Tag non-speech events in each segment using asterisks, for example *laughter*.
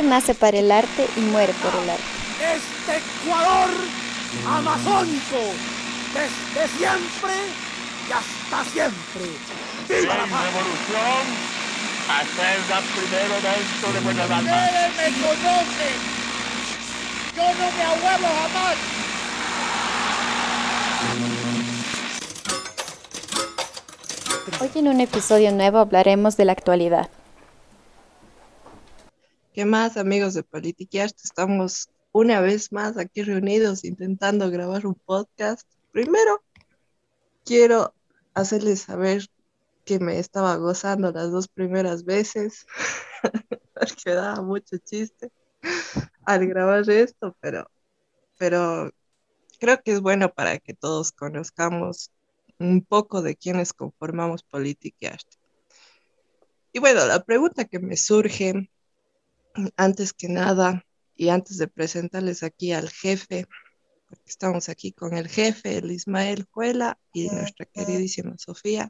Politiquearte nace para el arte y muere por el arte. Este Ecuador amazónico, desde siempre y hasta siempre. ¡Viva la revolución! Hacerla primero dentro de buena dama. Ustedes me conocen. Yo no me ahuevo jamás. Hoy en un episodio nuevo hablaremos de la actualidad. ¿Qué más, amigos de Politiquear? Estamos una vez más aquí reunidos intentando grabar un podcast. Primero, quiero hacerles saber que me estaba gozando las dos primeras veces, *laughs* porque daba mucho chiste al grabar esto, pero, pero creo que es bueno para que todos conozcamos un poco de quienes conformamos Política y bueno, la pregunta que me surge, antes que nada, y antes de presentarles aquí al jefe, porque estamos aquí con el jefe, el Ismael Juela y nuestra queridísima Sofía.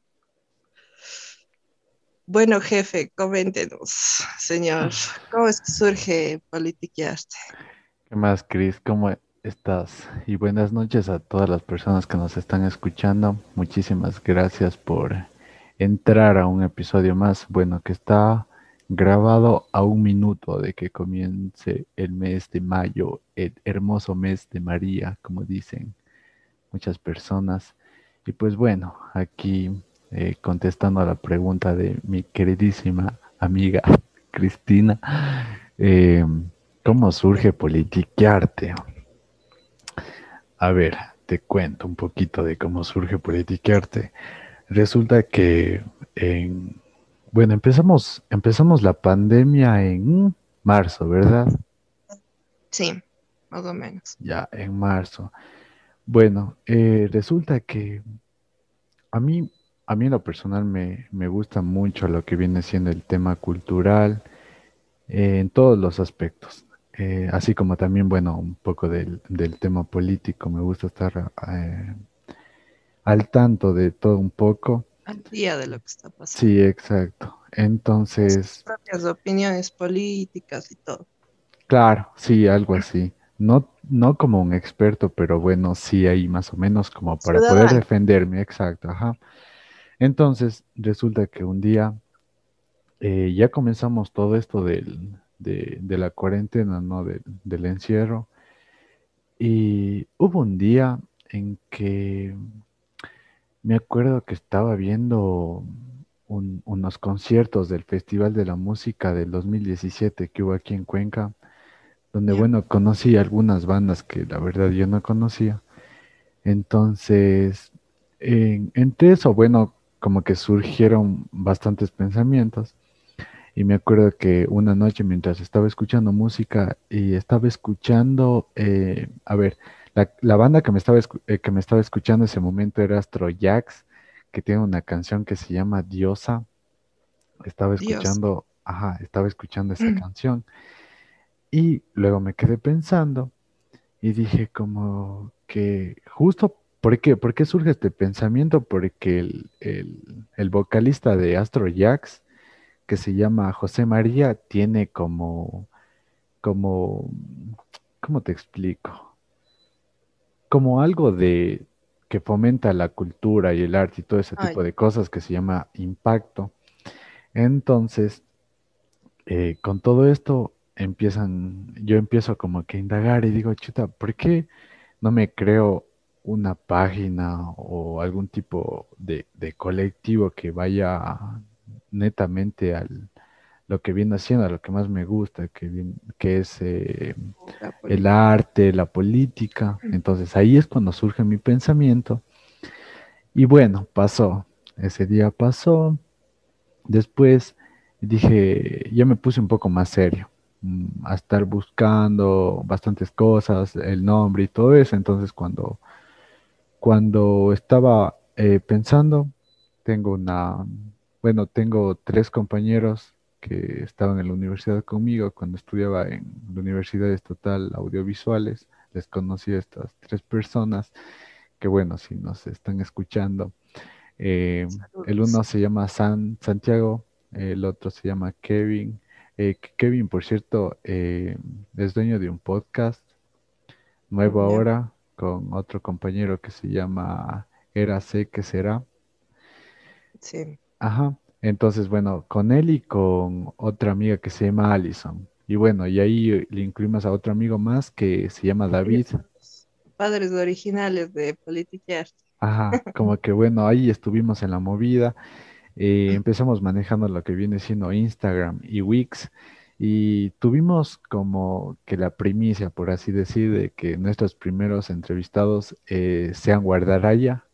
Bueno, jefe, coméntenos, señor, ¿cómo es que surge Politiqueaste? ¿Qué más, Cris? ¿Cómo estás? Y buenas noches a todas las personas que nos están escuchando. Muchísimas gracias por entrar a un episodio más. Bueno, que está grabado a un minuto de que comience el mes de mayo, el hermoso mes de María, como dicen muchas personas. Y pues bueno, aquí eh, contestando a la pregunta de mi queridísima amiga *laughs* Cristina, eh, ¿cómo surge Politiquearte? A ver, te cuento un poquito de cómo surge Politiquearte. Resulta que en, bueno, empezamos, empezamos la pandemia en marzo, ¿verdad? Sí, más o menos. Ya, en marzo. Bueno, eh, resulta que a mí, a mí en lo personal me, me gusta mucho lo que viene siendo el tema cultural eh, en todos los aspectos. Eh, así como también, bueno, un poco del, del tema político, me gusta estar eh, al tanto de todo un poco. Al día de lo que está pasando. Sí, exacto. Entonces... Sus propias opiniones políticas y todo. Claro, sí, algo así. No, no como un experto, pero bueno, sí ahí más o menos como para poder defenderme, exacto, ajá. Entonces, resulta que un día eh, ya comenzamos todo esto del, de, de la cuarentena, ¿no? Del, del encierro. Y hubo un día en que me acuerdo que estaba viendo un- unos conciertos del Festival de la Música del 2017 que hubo aquí en Cuenca, donde, Ya. bueno, conocí algunas bandas que la verdad yo no conocía. Entonces, en- entre eso, bueno, como que surgieron bastantes pensamientos. Y me acuerdo que una noche mientras estaba escuchando música y estaba escuchando, eh, a ver, la, la banda que me estaba, eh, que me estaba escuchando en ese momento era Astro Jax, que tiene una canción que se llama Diosa. Estaba escuchando, ajá, estaba escuchando esa Mm. canción. Y luego me quedé pensando y dije como que justo, ¿por qué? ¿Por qué surge este pensamiento? Porque el, el- el vocalista de Astro Jax, que se llama José María, tiene como, como, ¿cómo te explico? Como algo de que fomenta la cultura y el arte y todo ese Ay. tipo de cosas que se llama impacto. Entonces, eh, con todo esto empiezan, yo empiezo como que a indagar y digo, chuta, ¿por qué no me creo una página o algún tipo de, de colectivo que vaya netamente al lo que viene haciendo, lo que más me gusta, que, vien- que es eh, el arte, la política. Entonces ahí es cuando surge mi pensamiento. Y bueno, pasó. Ese día pasó. Después dije, ya me puse un poco más serio, mm, a estar buscando bastantes cosas, el nombre y todo eso. Entonces cuando, cuando estaba eh, pensando, tengo una, bueno, tengo tres compañeros que estaban en la universidad conmigo cuando estudiaba en la Universidad Estatal Audiovisuales. Les conocí a estas tres personas que, bueno, si nos están escuchando, eh, el uno se llama San Santiago, el otro se llama Kevin, Eh, Kevin, por cierto, eh, es dueño de un podcast nuevo ahora con otro compañero que se llama Era sé que será. Sí. Ajá. Entonces, bueno, con él y con otra amiga que se llama Allison. Y bueno, y ahí le incluimos a otro amigo más que se llama David. Padres originales de Politiquear. Ajá, como que bueno, ahí estuvimos en la movida. eh, empezamos manejando lo que viene siendo Instagram y Wix. Y tuvimos como que la primicia, por así decir, de que nuestros primeros entrevistados eh, sean Guardaraya.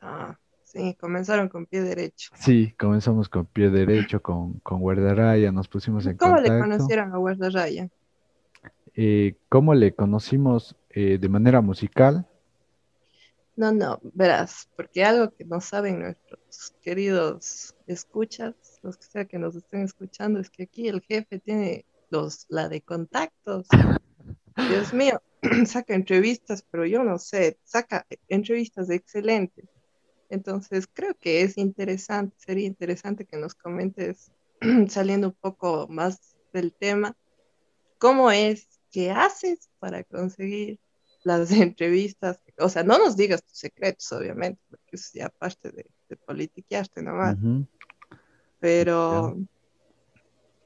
Ah, sí, comenzaron con pie derecho. Sí, comenzamos con pie derecho, con, con Guardaraya, nos pusimos en ¿Cómo le contacto. conocieron a Guardarraya? Eh, ¿cómo le conocimos eh, de manera musical? No, no, verás, porque algo que no saben nuestros queridos escuchas, los que sea que nos estén escuchando, es que aquí el jefe tiene los, la de contactos. *laughs* Dios mío, *clears throat* saca entrevistas, pero yo no sé, saca entrevistas excelentes. Entonces, creo que es interesante, sería interesante que nos comentes, *clears throat* saliendo un poco más del tema, cómo es, qué haces para conseguir las *laughs* entrevistas. O sea, no nos digas tus secretos, obviamente, porque eso es ya parte de, de politiquearte nomás, pero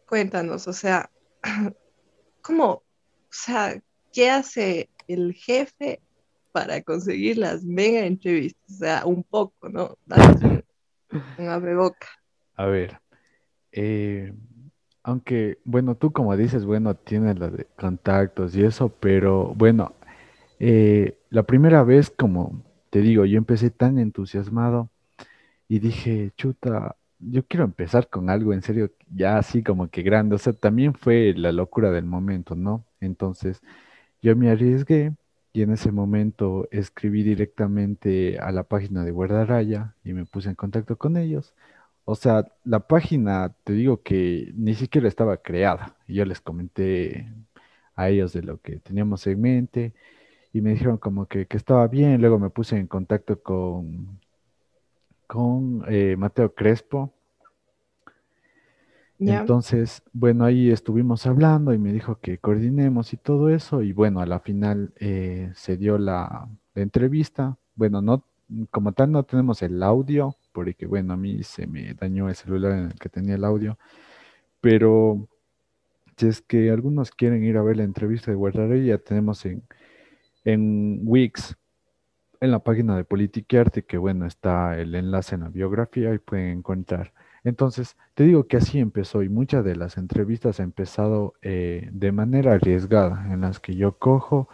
cuéntanos, o sea, *clears throat* ¿cómo, o sea, qué hace el jefe para conseguir las mega entrevistas? O sea, un poco, ¿no? Abreboca. A ver, eh, aunque, bueno, tú como dices, bueno, tienes de contactos y eso, pero bueno, eh, la primera vez, como te digo, yo empecé tan entusiasmado y dije, chuta, yo quiero empezar con algo en serio, ya así como que grande, o sea, también fue la locura del momento, ¿no? Entonces, yo me arriesgué y en ese momento escribí directamente a la página de Guardaraya y me puse en contacto con ellos. O sea, la página, te digo que ni siquiera estaba creada. Yo les comenté a ellos de lo que teníamos en mente y me dijeron como que, que estaba bien. Luego me puse en contacto con, con eh, Mateo Crespo. Entonces, bueno, ahí estuvimos hablando y me dijo que coordinemos y todo eso. Y bueno, a la final eh, se dio la, entrevista. Bueno, no, como tal no tenemos el audio, porque bueno, a mí se me dañó el celular en el que tenía el audio. Pero si es que algunos quieren ir a ver la entrevista de Guardarey, ya tenemos en, en Wix, en la página de Politiquearte, que bueno, está el enlace en la biografía y pueden encontrar. Entonces, te digo que así empezó y muchas de las entrevistas han empezado eh, de manera arriesgada, en las que yo cojo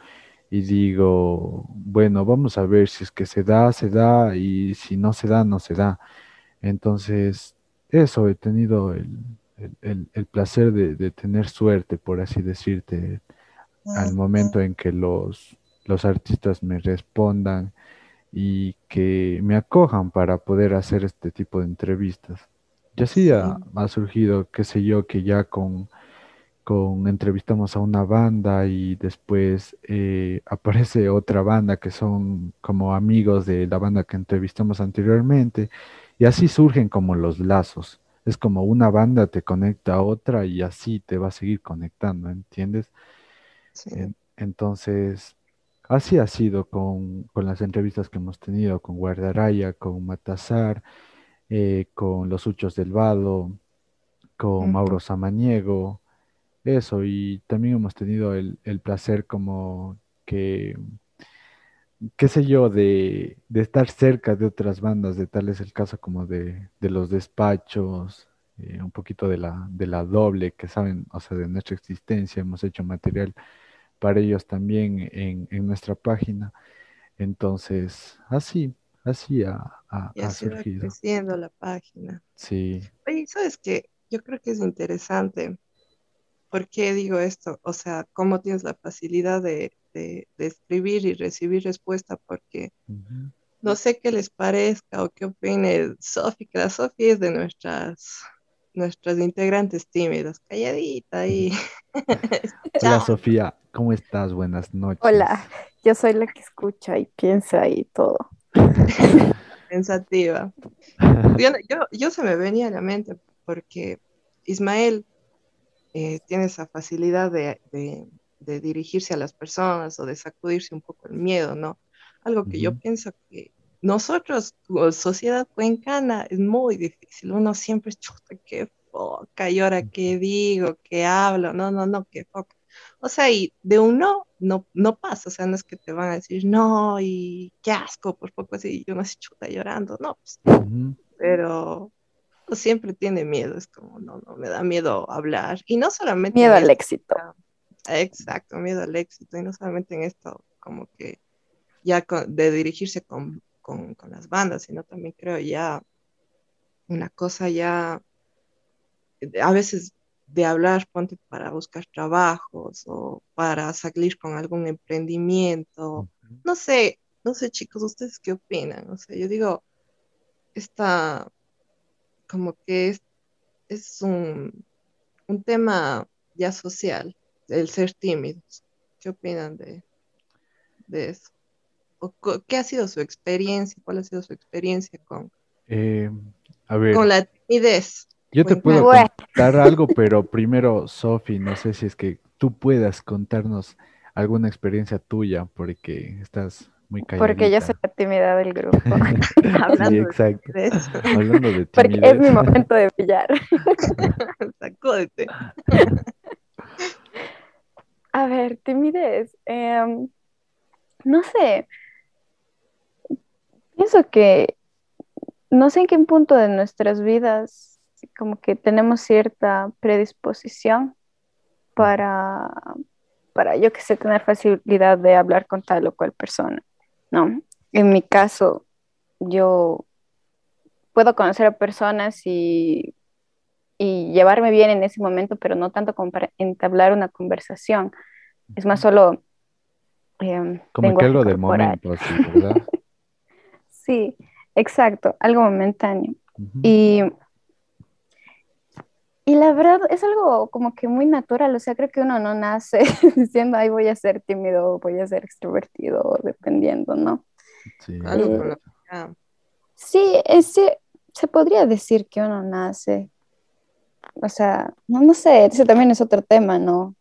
y digo, bueno, vamos a ver si es que se da, se da, y si no se da, no se da. Entonces, eso, he tenido el, el- el- el placer de, de tener suerte, por así decirte, al momento en que los, los artistas me respondan y que me acojan para poder hacer este tipo de entrevistas. Y así ha, ha surgido, qué sé yo, que ya con, con entrevistamos a una banda y después eh, *laughs* aparece otra banda que son como amigos de la banda que entrevistamos anteriormente y así surgen como los lazos. Es como una banda te conecta a otra y así te va a seguir conectando, ¿entiendes? Sí. Entonces, así ha sido con, con las entrevistas que hemos tenido con Guardaraya, con Matazar, eh, con los Uchos del Vado, con. Mauro Samaniego, eso, y también hemos tenido el, el placer como que, qué sé yo, de, de estar cerca de otras bandas, de tal es el caso como de, de los despachos, eh, un poquito de la, de la doble, que saben, o sea, de nuestra existencia, hemos hecho material para ellos también en, en nuestra página. Entonces, así, así ha, ha- Y ha va creciendo la página. Sí, Oye, ¿sabes qué? Yo creo que es interesante. ¿Por qué digo esto? O sea, cómo tienes la facilidad de, de- de escribir y recibir respuesta, porque no sé qué les parezca o qué opine Sofi, que la Sofi es de nuestras, nuestras integrantes tímidas, calladita ahí. *laughs* Hola Sofía, ¿cómo estás? Buenas noches. Hola, yo soy la que escucha y piensa y todo. *laughs* pensativa. Yo, yo, yo se me venía a la mente porque Ismael eh, tiene esa facilidad de, de- de dirigirse a las personas o de sacudirse un poco el miedo, ¿no? Algo que yo pienso que nosotros, como sociedad cuencana, es muy difícil. Uno siempre chuta, qué foca, y ahora qué digo, qué hablo, no, no, no, qué foca. O sea, y de un no, no, no pasa, o sea, no es que te van a decir no y qué asco, por poco así, y uno se chuta llorando, no, pues, Ujú. pero uno siempre tiene miedo, es como, no, no, me da miedo hablar. Y no solamente Miedo al éxito. Exacto, miedo al éxito. Y no solamente en esto, como que ya con- de dirigirse con, con, con las bandas, sino también creo ya una cosa ya, a veces de hablar, ponte para buscar trabajos o para salir con algún emprendimiento. No sé, no sé chicos, ¿ustedes qué opinan? O sea, yo digo, esta, como que es, es un, un tema ya social, el ser tímidos. ¿Qué opinan de, de eso? ¿O ¿Qué ha sido su experiencia? ¿Cuál ha sido su experiencia con, Eh, a ver, con la timidez? Yo te puedo Bueno. contar algo, pero primero, Sofi, no sé si es que tú puedas contarnos alguna experiencia tuya, porque estás muy Porque yo calladita. soy la tímida del grupo. *laughs* Sí, Hablando de exacto. timidez, Hablando de Porque es mi timidez. momento de brillar. *laughs* *laughs* sacúdete. A ver, timidez. em, no sé. Pienso que no sé en qué punto de nuestras vidas como que tenemos cierta predisposición para, para yo que sé, tener facilidad de hablar con tal o cual persona, ¿no? En mi caso, yo puedo conocer a personas y, y llevarme bien en ese momento, pero no tanto como para entablar una conversación. Es más solo em, Como que algo de momento, así, ¿verdad? *laughs* Sí, exacto, algo momentáneo. Ujú. Y, y la verdad es algo como que muy natural, o sea, creo que uno no nace *laughs* diciendo, ay, voy a ser tímido, voy a ser extrovertido, dependiendo, ¿no? Sí. Eh, Sí, ese, se podría decir que uno nace, o sea, no, no sé, ese también es otro tema, ¿no?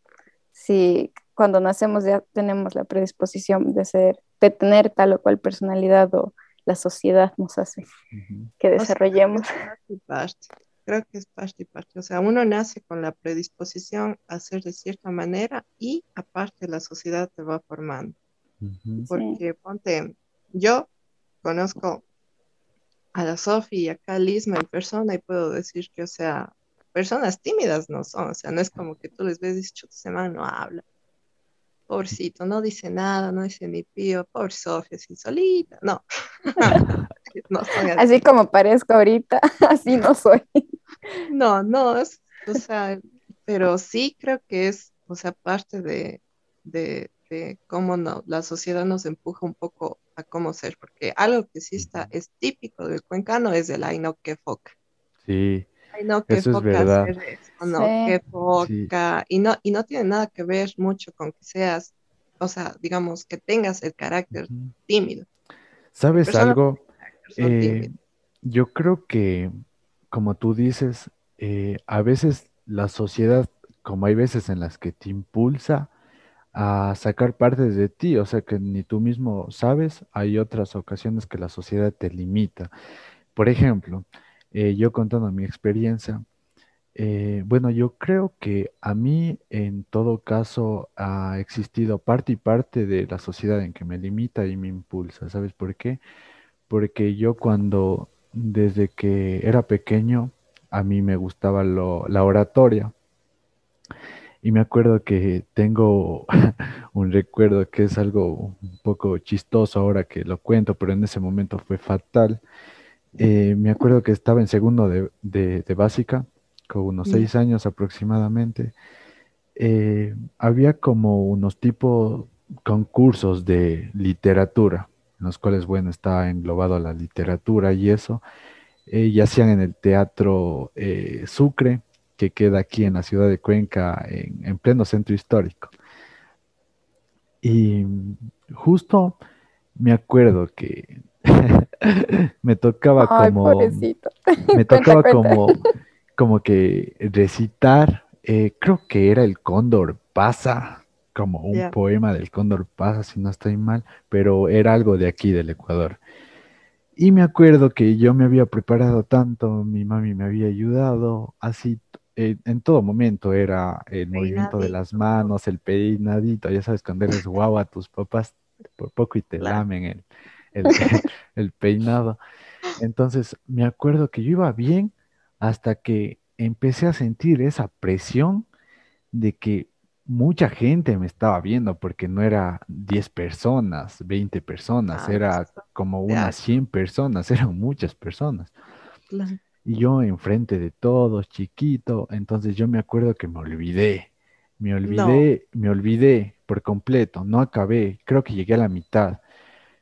Si cuando nacemos ya tenemos la predisposición de ser, de tener tal o cual personalidad o la sociedad nos hace Ujú. que O sea, *laughs* Creo que es parte y parte. O sea, uno nace con la predisposición a ser de cierta manera y aparte la sociedad te va formando. Ujú. Porque ponte, yo conozco a la Sofi y acá a Lisma en persona y puedo decir que, o sea, personas tímidas no son. O sea, no es como que tú les ves y dices, chuta, man no habla. Pobrecito, no dice nada, no dice ni pío. Pobre Sofi, así solita. No. *laughs* no son así. Así como parezco ahorita, *laughs* así no soy. *laughs* No, no, es, o sea, pero sí creo que es, o sea, parte de, de, de cómo no, la sociedad nos empuja un poco a cómo ser, porque algo que sí está, es típico del cuencano es el ay no, qué foca. Sí, Ay no, qué Eso es foca verdad. hacer eso, no, Sí. qué foca. Y no, y no tiene nada que ver mucho con que seas, o sea, digamos, que tengas el carácter tímido. ¿Sabes algo? Eh, yo creo que, como tú dices, eh, a veces la sociedad, como hay veces en las que te impulsa a sacar partes de ti, o sea que ni tú mismo sabes, hay otras ocasiones que la sociedad te limita. Por ejemplo, eh, yo contando mi experiencia, eh, bueno, yo creo que a mí en todo caso ha existido parte y parte de la sociedad en que me limita y me impulsa. ¿Sabes por qué? Porque yo cuando, desde que era pequeño, a mí me gustaba lo- la oratoria. Y me acuerdo que tengo *laughs* un recuerdo que es algo un poco chistoso ahora que lo cuento, pero en ese momento fue fatal. Eh, me acuerdo que estaba en segundo de, de- de básica, con unos Ya. seis años aproximadamente. Eh, había como unos tipos concursos de literatura, en los cuales, bueno, estaba englobado la literatura y eso. Eh, y hacían en el Teatro eh, Sucre, que queda aquí en la ciudad de Cuenca, en, en pleno centro histórico. Y justo me acuerdo que *laughs* me tocaba Ay, como pobrecito. *laughs* me tocaba cuenta. como, como que recitar eh, creo que era el Cóndor pasa, como un poema del Cóndor pasa, si no estoy mal, pero era algo de aquí, del Ecuador. Y me acuerdo que yo me había preparado tanto, mi mami me había ayudado, así eh, en todo momento era el movimiento de las manos, el peinadito, ya sabes, cuando eres *laughs* guagua, tus papás por poco y te Claro. lamen el, el, *laughs* *laughs* el peinado. Entonces, me acuerdo que yo iba bien hasta que empecé a sentir esa presión de que mucha gente me estaba viendo, porque no era 10 personas, 20 personas, Ah, era eso como unas harto. 100 personas, *laughs* eran muchas personas. Claro. Y yo enfrente de todos, chiquito, entonces yo me acuerdo que me olvidé, me olvidé, me olvidé por completo, no acabé, creo que llegué a la mitad.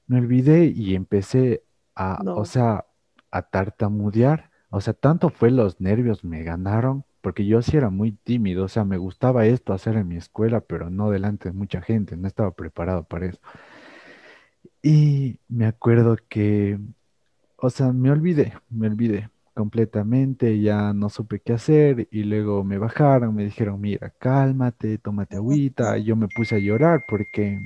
Me olvidé y empecé a, No. o sea, a tartamudear, o sea, tanto fue los nervios me ganaron, porque yo sí era muy tímido, o sea, me gustaba esto hacer en mi escuela, pero no delante de mucha gente, no estaba preparado para eso. Y me acuerdo que, o sea, me olvidé, me olvidé completamente, ya no supe qué hacer y luego me bajaron, me dijeron, mira, cálmate, tómate agüita, yo me puse a llorar porque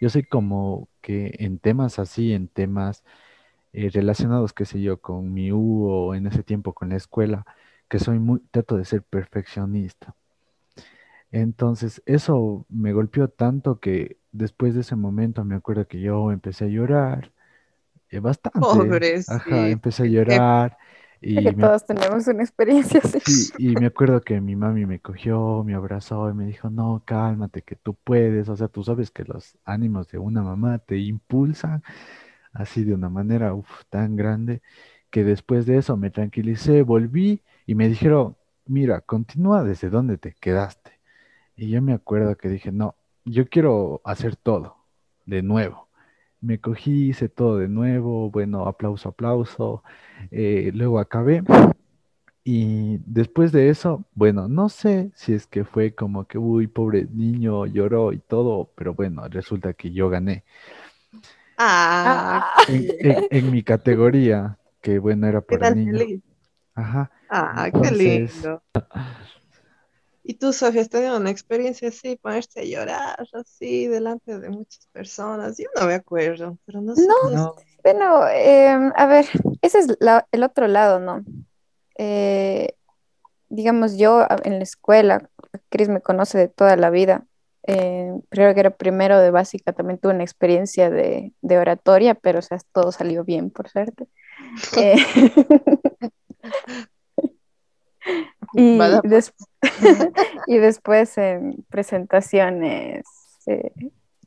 yo soy como que en temas así, en temas eh, relacionados, qué sé yo, con mi U o en ese tiempo con la escuela, que soy muy, trato de ser perfeccionista. Entonces, eso me golpeó tanto que después de ese momento me acuerdo que yo empecé a llorar eh, bastante. Ajá, Pobrecito, empecé a llorar y que me, todos tenemos una experiencia así. sí, y me acuerdo que mi mami me cogió, me abrazó y me dijo, no, cálmate, que tú puedes. O sea, tú sabes que los ánimos de una mamá te impulsan así de una manera uf, tan grande que después de eso me tranquilicé, volví y me dijeron, mira, continúa desde donde te quedaste. Y yo me acuerdo que dije, no, yo quiero hacer todo de nuevo. Me cogí, hice todo de nuevo, bueno, aplauso, aplauso. eh, luego acabé y después de eso, bueno, no sé si es que fue como que, uy, pobre niño, lloró y todo, pero bueno, resulta que yo gané. Ah, En, en- en mi categoría, que bueno, era para niños. feliz. Ajá. Ah, qué Entonces- lindo. *laughs* ¿Y tú, Sofía, has tenido una experiencia así, ponerte a llorar así delante de muchas personas? Yo no me acuerdo, pero no sé. No, No, Bueno, em, a ver, ese es la- el otro lado, ¿no? Eh, digamos, yo en la escuela, Cris me conoce de toda la vida. eh, creo que era primero de básica, también tuve una experiencia de, de oratoria, pero o sea, todo salió bien, por suerte. *laughs* *laughs* *laughs* Y, Vaya, des- *laughs* y después en presentaciones eh,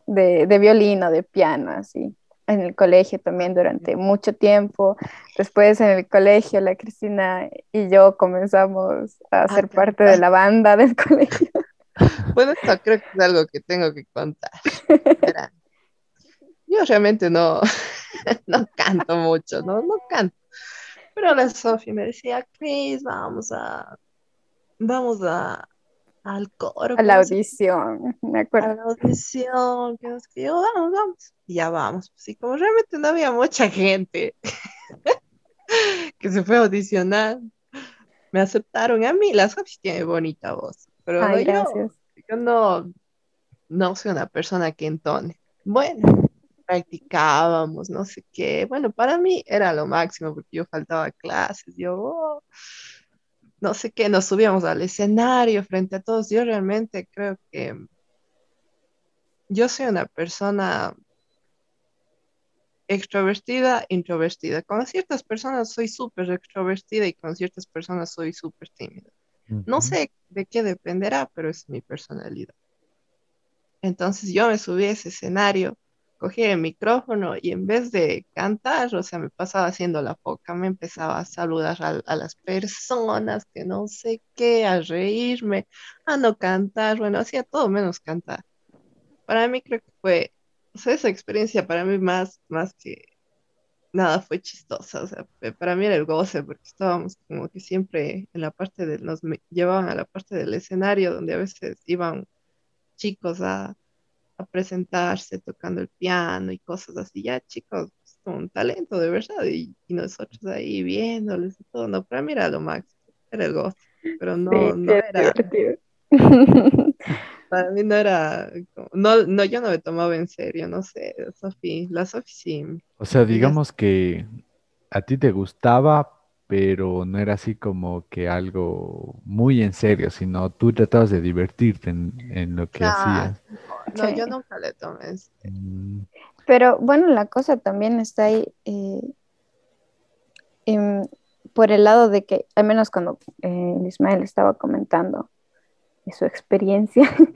de, de violín o de piano, así, en el colegio también durante mucho tiempo. Después en el colegio, la Cristina y yo comenzamos a ser parte de la banda del *laughs* colegio. Bueno, esto creo que es algo que tengo que contar. Yo realmente no, no canto mucho, ¿no? No canto. Pero la Sofi me decía, Chris, vamos a, vamos a, al coro. A la audición, me a acuerdo. la audición, que no sé qué, yo, vamos, vamos. Y ya vamos. Y como realmente no había mucha gente *laughs* que se fue a audicionar, me aceptaron a mí. La Sofi tiene bonita voz, pero Ay, yo, yo no, no soy una persona que entone. Bueno, practicábamos, no sé qué. Bueno, para mí era lo máximo porque yo faltaba a clases, yo, oh, no sé qué, nos subíamos al escenario frente a todos. Yo realmente creo que yo soy una persona extrovertida, introvertida. Con ciertas personas soy súper extrovertida y con ciertas personas soy súper tímida. No ujú. sé de qué dependerá, pero es mi personalidad. Entonces yo me subí a ese escenario, cogí el micrófono y en vez de cantar, o sea, me pasaba haciendo la foca, me empezaba a saludar a, a las personas, que no sé qué, a reírme, a no cantar, bueno, hacía todo menos cantar. Para mí creo que fue, o sea, esa experiencia para mí más, más que nada fue chistosa, o sea, para mí era el goce, porque estábamos como que siempre en la parte del, nos llevaban a la parte del escenario donde a veces iban chicos a, a presentarse tocando el piano y cosas así, ya chicos con un talento de verdad, y, y nosotros ahí viéndoles y todo, no, para mí era lo máximo, era el goce. pero no, Sí, no es era, divertido. *laughs* para mí no era, no, no, yo no me tomaba en serio, no sé, Sofi, la Sofi sí. O sea, digamos que a ti te gustaba, pero no era así como que algo muy en serio, sino tú tratabas de divertirte en, en lo que hacías. No, Sí. yo nunca le tomé. Mm, Pero bueno, la cosa también está ahí eh, en- por el lado de que, al menos cuando eh, el Ismael estaba comentando su experiencia, *laughs*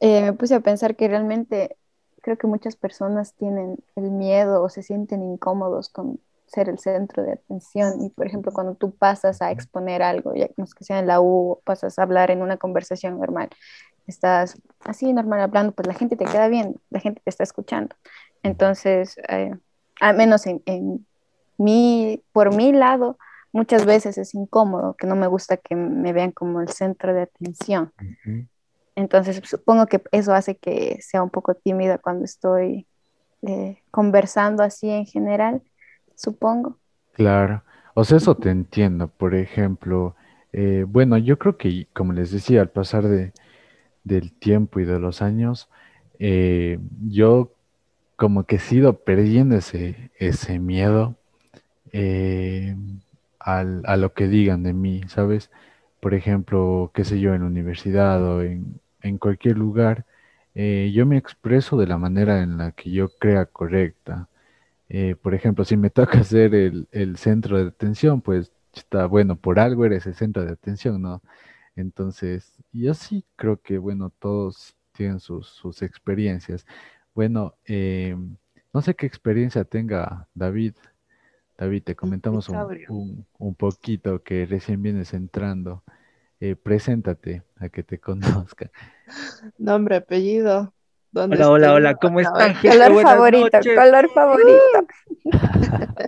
eh, me puse a pensar que realmente creo que muchas personas tienen el miedo o se sienten incómodos con ser el centro de atención. Y por ejemplo, cuando tú pasas a exponer algo, ya no es que sea en la U, pasas a hablar en una conversación normal, estás así normal hablando, pues la gente te queda bien, la gente te está escuchando. Entonces, eh, al menos en, en mi, por mi lado, muchas veces es incómodo, que no me gusta que me vean como el centro de atención. Entonces, supongo que eso hace que sea un poco tímida cuando estoy eh, conversando así en general, supongo. Claro, o sea, eso te entiendo. Por ejemplo, eh, bueno, yo creo que, como les decía, al pasar de, del tiempo y de los años, eh, yo como que he ido perdiendo ese, ese miedo eh, al- a lo que digan de mí, ¿sabes? Por ejemplo, qué sé yo, en la universidad o en, en cualquier lugar, eh, yo me expreso de la manera en la que yo crea correcta. Eh, por ejemplo, si me *laughs* toca ser el, el centro de atención, pues está bueno, por algo eres el centro de atención, ¿no? Entonces, yo sí creo que, bueno, todos tienen sus, sus experiencias. Bueno, eh, no sé qué experiencia tenga David. David, te comentamos un, cabrio. un- un poquito que recién vienes entrando. Eh, preséntate a que te *laughs* conozca. Nombre, apellido. ¿Dónde Hola, hola, estoy? hola, ¿cómo están? gente? Color Buenas favorito, noches. color favorito. *laughs*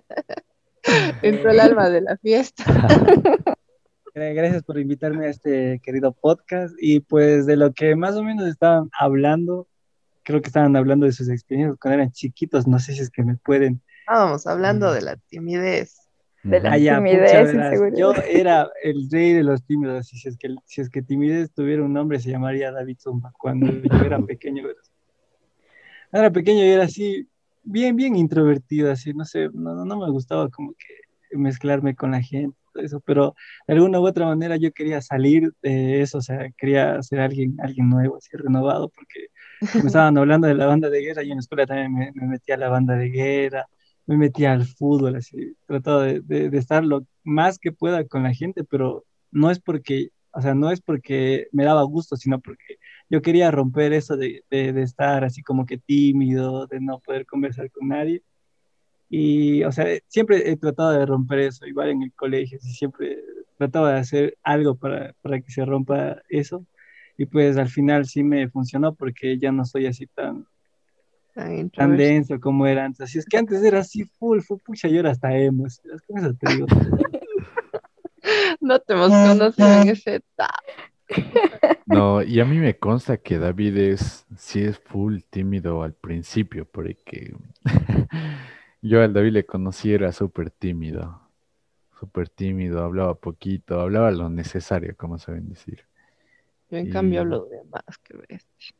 Entró el alma de la fiesta. *laughs* Gra- Gracias por invitarme a este querido podcast. Y pues de lo que más o menos estaban hablando, creo que estaban hablando de sus experiencias cuando eran chiquitos. No sé si es que me pueden. Estábamos hablando de la timidez. De la. Ah, ya, timidez, pucha. Yo era el rey de los tímidos. Y si es que, si es que timidez tuviera un nombre, se llamaría David Zumba. Cuando yo era *laughs* pequeño, era pequeño, yo era así, bien, bien introvertido, así, no sé, no, no- me gustaba como que mezclarme con la gente, todo eso, pero de alguna u otra manera yo quería salir de eso, o sea, quería ser alguien, alguien nuevo, así, renovado, porque me *laughs* estaban hablando de la banda de guerra, yo en la escuela también me, me metí a la banda de guerra, me metí al fútbol, así, trataba de, de, de estar lo más que pueda con la gente, pero no es porque, o sea, no es porque me daba gusto, sino porque yo quería romper eso de, de, de estar así como que tímido, de no poder conversar con nadie. Y, o sea, siempre he tratado de romper eso, igual en el colegio, siempre trataba de hacer algo para, para que se rompa eso. Y pues al final sí me funcionó porque ya no soy así tan, Tan denso como era antes. Así es que antes era así full, full, pucha, yo era hasta emo. *laughs* No te conocido en esa etapa. No, y a mí me consta que David es, sí es full tímido al principio, porque *laughs* yo al David le conocí, era súper tímido, súper tímido, hablaba poquito, hablaba lo necesario, como saben decir. Yo en Y- cambio hablo de más que bestia.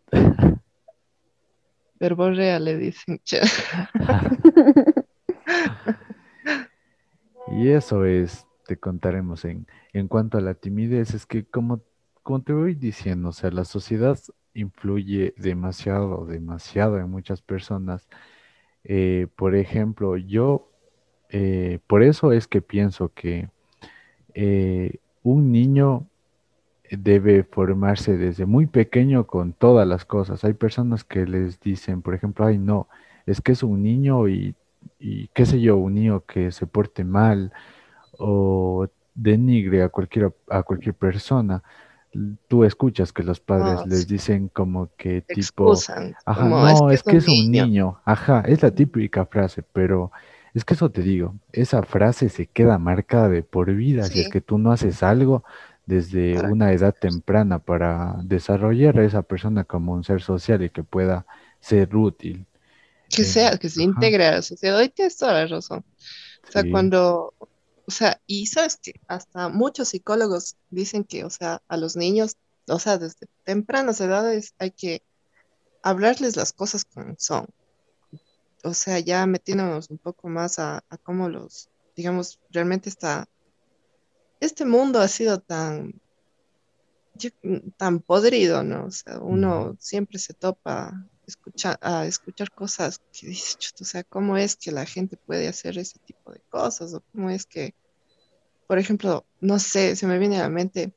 Verborrea le dicen. *laughs* *laughs* Y eso es, te contaremos en, en cuanto a la timidez, es que como, voy diciendo, o sea, la sociedad influye demasiado, demasiado en muchas personas. Eh, por ejemplo, yo, eh, por eso es que pienso que eh, un niño debe formarse desde muy pequeño con todas las cosas. Hay personas que les dicen, por ejemplo, ay, no, es que es un niño y, y qué sé yo, un niño que se porte mal o denigre a cualquier, a cualquier persona. Tú escuchas que los padres Ah, les dicen como que tipo, excusan. Ajá, como, no, es que es un niño. Ajá, es la típica frase, pero es que eso te digo, esa frase se queda marcada de por vida si es que tú no haces algo desde una edad temprana para desarrollar a esa persona como un ser social y que pueda ser útil. Que Eh, sea, que se ajá. integre a la sociedad. Hoy tienes toda la razón. O sea, Sí. cuando o sea, y sabes que hasta muchos psicólogos dicen que, o sea, a los niños, o sea, desde tempranas edades hay que hablarles las cosas como son. O sea, ya metiéndonos un poco más a, a cómo los, digamos, realmente está, este mundo ha sido tan, yo- tan podrido, ¿no? O sea, uno siempre se topa escucha, a escuchar cosas que dices, "Chuta, o sea, ¿cómo es que la gente puede hacer ese tipo de cosas? O cómo es que, por ejemplo, no sé, se me viene a la mente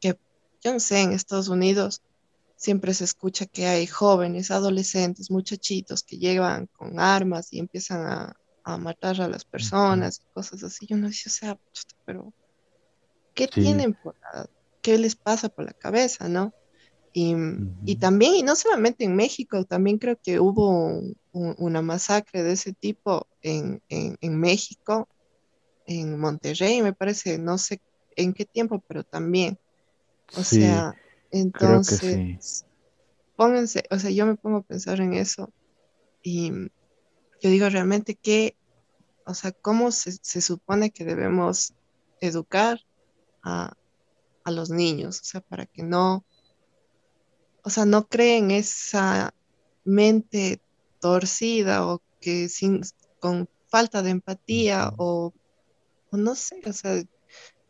que, yo no sé, en Estados Unidos siempre se escucha que hay jóvenes, adolescentes, muchachitos que llegan con armas y empiezan a, a matar a las personas y cosas así. Yo no sé, o sea, pero ¿qué Sí. tienen por la- qué les pasa por la cabeza, no? Y, y también, y no solamente en México, también creo que hubo un- un- una masacre de ese tipo en, en, en México, en Monterrey, me parece, no sé en qué tiempo, pero también. O Sí, sea, sí. entonces, pónganse, o sea, yo me pongo a pensar en eso y yo digo realmente que, o sea, ¿cómo se, se supone que debemos educar a, a los niños? O sea, para que no, o sea, no creen esa mente torcida o que sin, con falta de empatía o, o no sé, o sea,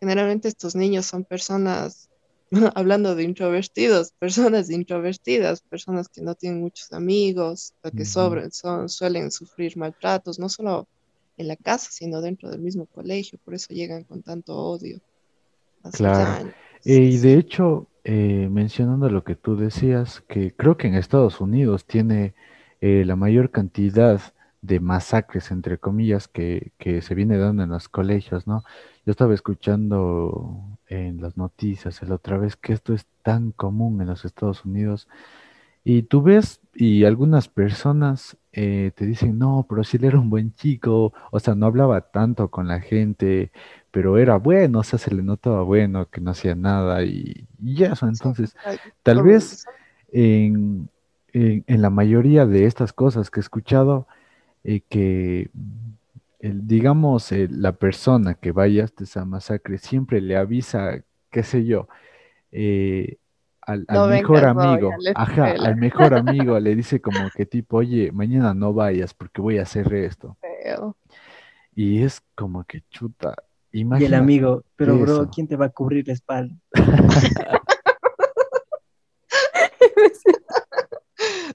generalmente estos niños son personas, *laughs* hablando de introvertidos, personas introvertidas, personas que no tienen muchos amigos, que son, suelen sufrir maltratos, no solo en la casa, sino dentro del mismo colegio, por eso llegan con tanto odio Claro. años. Eh, y de hecho, eh, mencionando lo que tú decías, que creo que en Estados Unidos tiene eh, la mayor cantidad de masacres, entre comillas, que, que se viene dando en los colegios, ¿no? Yo estaba escuchando en las noticias la otra vez que esto es tan común en los Estados Unidos y tú ves y algunas personas eh, te dicen, no, pero si él era un buen chico, o sea, no hablaba tanto con la gente, pero era bueno, o sea, se le notaba bueno, que no hacía nada y, y eso, entonces, tal vez en, en, en la mayoría de estas cosas que he escuchado, eh, que el, digamos, eh, la persona que vaya hasta esa masacre siempre le avisa, qué sé yo, eh, al, al No mejor vengas amigo, a ajá, al mejor amigo le dice como que tipo, oye, mañana no vayas porque voy a hacer esto. Feo. Y es como que chuta, Y el amigo, pero bro, eso. ¿quién te va a cubrir la espalda? *laughs*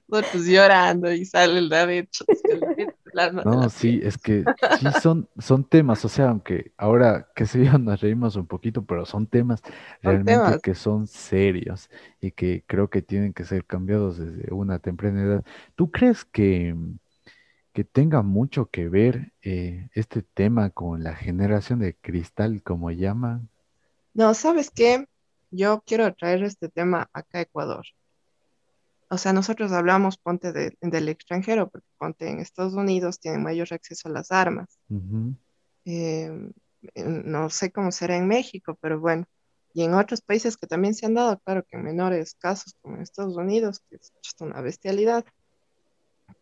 Nosotros llorando y sale el David, No, sí, es que sí son, son temas, o sea, aunque ahora, qué sé yo, nos reímos un poquito, pero son temas realmente temas. que son serios y que creo que tienen que ser cambiados desde una temprana edad. ¿Tú crees que, que tenga mucho que ver eh, este tema con la generación de cristal, como llaman? No, ¿sabes qué? Yo quiero traer este tema acá a Ecuador. O sea, nosotros hablamos, ponte, de- del extranjero, porque ponte en Estados Unidos tienen mayor acceso a las armas. Eh, en- no sé cómo será en México, pero bueno. Y en otros países que también se han dado, claro que en menores casos, como en Estados Unidos, que es una bestialidad.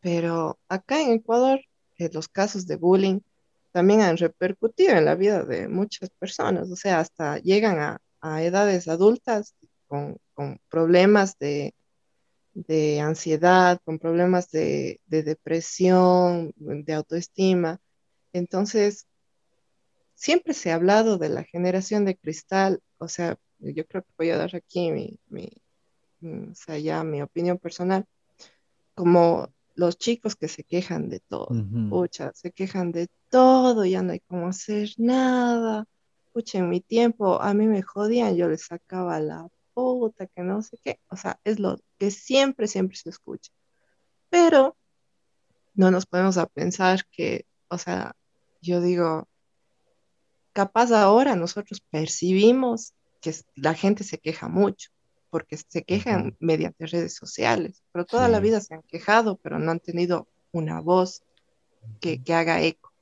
Pero acá en Ecuador, eh, los casos de bullying también han repercutido en la vida de muchas personas. O sea, hasta llegan a, a edades adultas con, con problemas de, de ansiedad, con problemas de, de depresión, de autoestima. Entonces, siempre se ha hablado de la generación de cristal, o sea, yo creo que voy a dar aquí mi, mi, o sea, ya mi opinión personal, como los chicos que se quejan de todo, pucha, se quejan de todo, ya no hay cómo hacer nada, pucha, en mi tiempo a mí me jodían, yo les sacaba la puta, que no sé qué, o sea, es lo que siempre, siempre se escucha, pero no nos ponemos a pensar que, o sea, yo digo, capaz ahora nosotros percibimos que la gente se queja mucho, porque se quejan Ujú. mediante redes sociales, pero toda la Sí. vida se han quejado, pero no han tenido una voz que, que haga eco.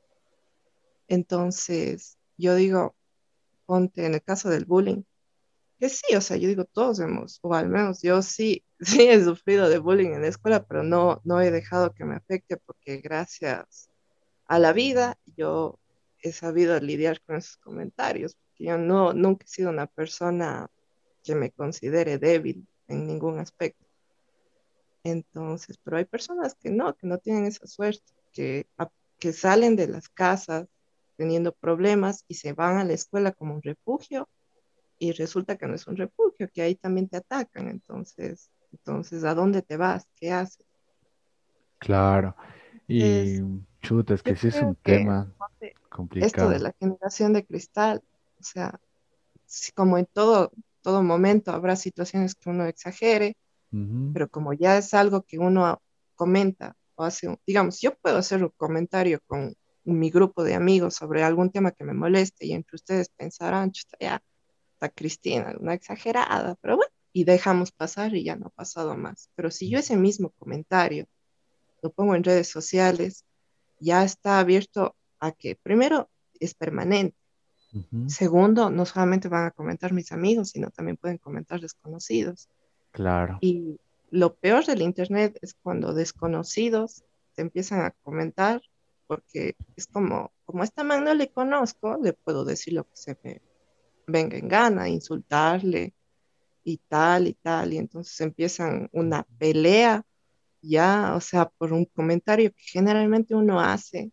Entonces, yo digo, ponte en el caso del bullying, que sí, o sea, yo digo, todos hemos, o al menos yo sí, *laughs* sí he sufrido de bullying en la escuela, pero no, no he dejado que me afecte porque gracias a la vida yo he sabido lidiar con esos comentarios, porque yo no, nunca he sido una persona que me considere débil en ningún aspecto. Entonces, pero hay personas que no, que no tienen esa suerte, que, que salen de las casas teniendo problemas y se van a la escuela como un refugio y resulta que no es un refugio, que ahí también te atacan. Entonces, entonces ¿a dónde te vas? ¿Qué haces? Claro. Y chuta, es que sí es un tema complicado. Esto de la generación de cristal, o sea, como en todo, todo momento habrá situaciones que uno exagere, pero como ya es algo que uno comenta o hace, digamos, yo puedo hacer un comentario con mi grupo de amigos sobre algún tema que me moleste y entre ustedes pensarán, ya está Cristina, una exagerada, pero bueno, y dejamos pasar y ya no ha pasado más. Pero si yo ese mismo comentario lo pongo en redes sociales, ya está abierto a que primero es permanente. Segundo, no solamente van a comentar mis amigos, sino también pueden comentar desconocidos. Claro. Y lo peor del Internet es cuando desconocidos te empiezan a comentar, porque es como, como esta man no le conozco, le puedo decir lo que se me venga en gana, insultarle y tal y tal, y entonces empiezan una pelea ya, o sea, por un comentario que generalmente uno hace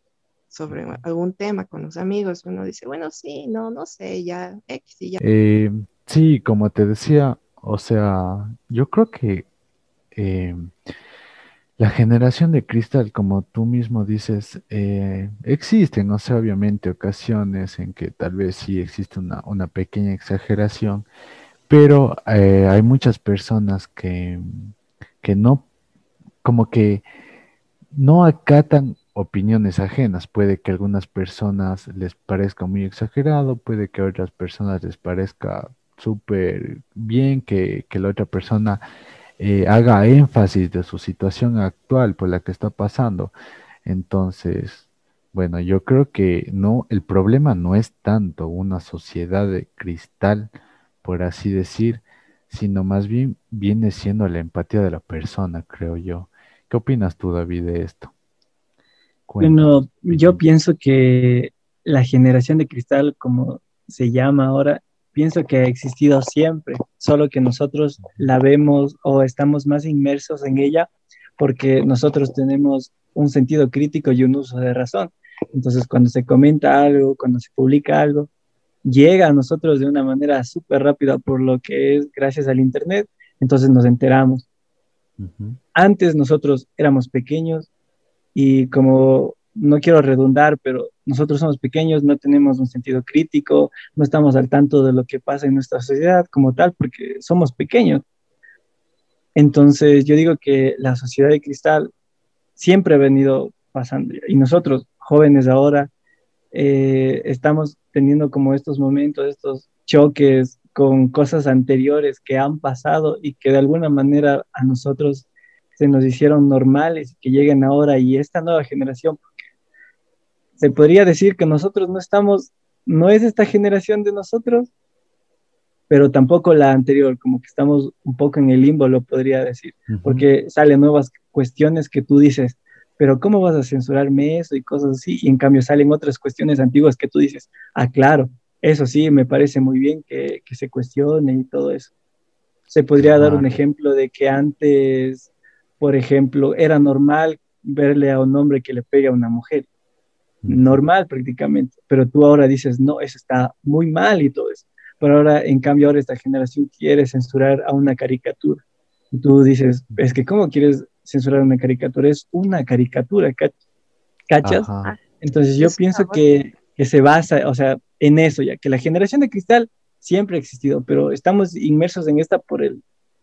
sobre algún tema con los amigos, uno dice, bueno, sí, no, no sé, ya, X y ya. Eh, sí, como te decía, o sea, yo creo que eh, la generación de cristal, como tú mismo dices, eh, existen, o sea, obviamente ocasiones en que tal vez sí existe una, una pequeña exageración, pero eh, hay muchas personas que, que no, como que no acatan opiniones ajenas. Puede que a algunas personas les parezca muy exagerado, puede que a otras personas les parezca súper bien que, la otra persona eh, haga énfasis de su situación actual por la que está pasando. Entonces, bueno, yo creo que no, el problema no es tanto una sociedad de cristal, por así decir, sino más bien viene siendo la empatía de la persona, creo yo. ¿Qué opinas tú, David, de esto? Bueno, yo pienso que la generación de cristal, como se llama ahora, pienso que ha existido siempre, solo que nosotros la vemos o estamos más inmersos en ella porque nosotros tenemos un sentido crítico y un uso de razón. Entonces, cuando se comenta algo, cuando se publica algo, llega a nosotros de una manera súper rápida por lo que es gracias al Internet, entonces nos enteramos. Antes nosotros éramos pequeños y como no quiero redundar, pero nosotros somos pequeños, no tenemos un sentido crítico, no estamos al tanto de lo que pasa en nuestra sociedad como tal, porque somos pequeños. Entonces yo digo que la sociedad de cristal siempre ha venido pasando y nosotros, jóvenes ahora, eh, estamos teniendo como estos momentos, estos choques con cosas anteriores que han pasado y que de alguna manera a nosotros se nos hicieron normales, que lleguen ahora y esta nueva generación, se podría decir que nosotros no estamos, no es esta generación de nosotros, pero tampoco la anterior, como que estamos un poco en el limbo, lo podría decir, porque salen nuevas cuestiones que tú dices, pero ¿cómo vas a censurarme eso y cosas así? Y en cambio salen otras cuestiones antiguas que tú dices, ah, claro, eso sí, me parece muy bien que, que se cuestione y todo eso. Se podría dar un ejemplo de que antes, por ejemplo, era normal verle a un hombre que le pegue a una mujer. Normal prácticamente, pero tú ahora dices, no, eso está muy mal y todo eso. Pero ahora, en cambio, ahora esta generación quiere censurar a una caricatura. Y tú dices, es que ¿cómo quieres censurar una caricatura, es una caricatura, ¿cachas? Entonces yo pienso que, que, se basa, o sea, en eso ya, que la generación de cristal siempre ha existido, pero estamos inmersos en esta por el,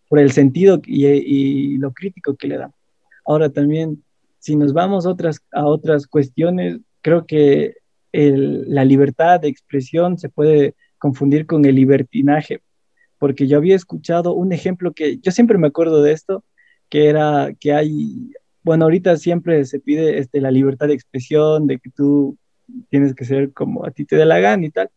por el sentido y, lo crítico que le da. Ahora también, si nos vamos a otras cuestiones, creo que la libertad de expresión se puede confundir con el libertinaje, porque yo había escuchado un ejemplo que yo siempre me acuerdo de esto, que era que hay, bueno, ahorita siempre se pide este, la libertad de expresión, de que tú tienes que ser como a ti te dé la gana y tal,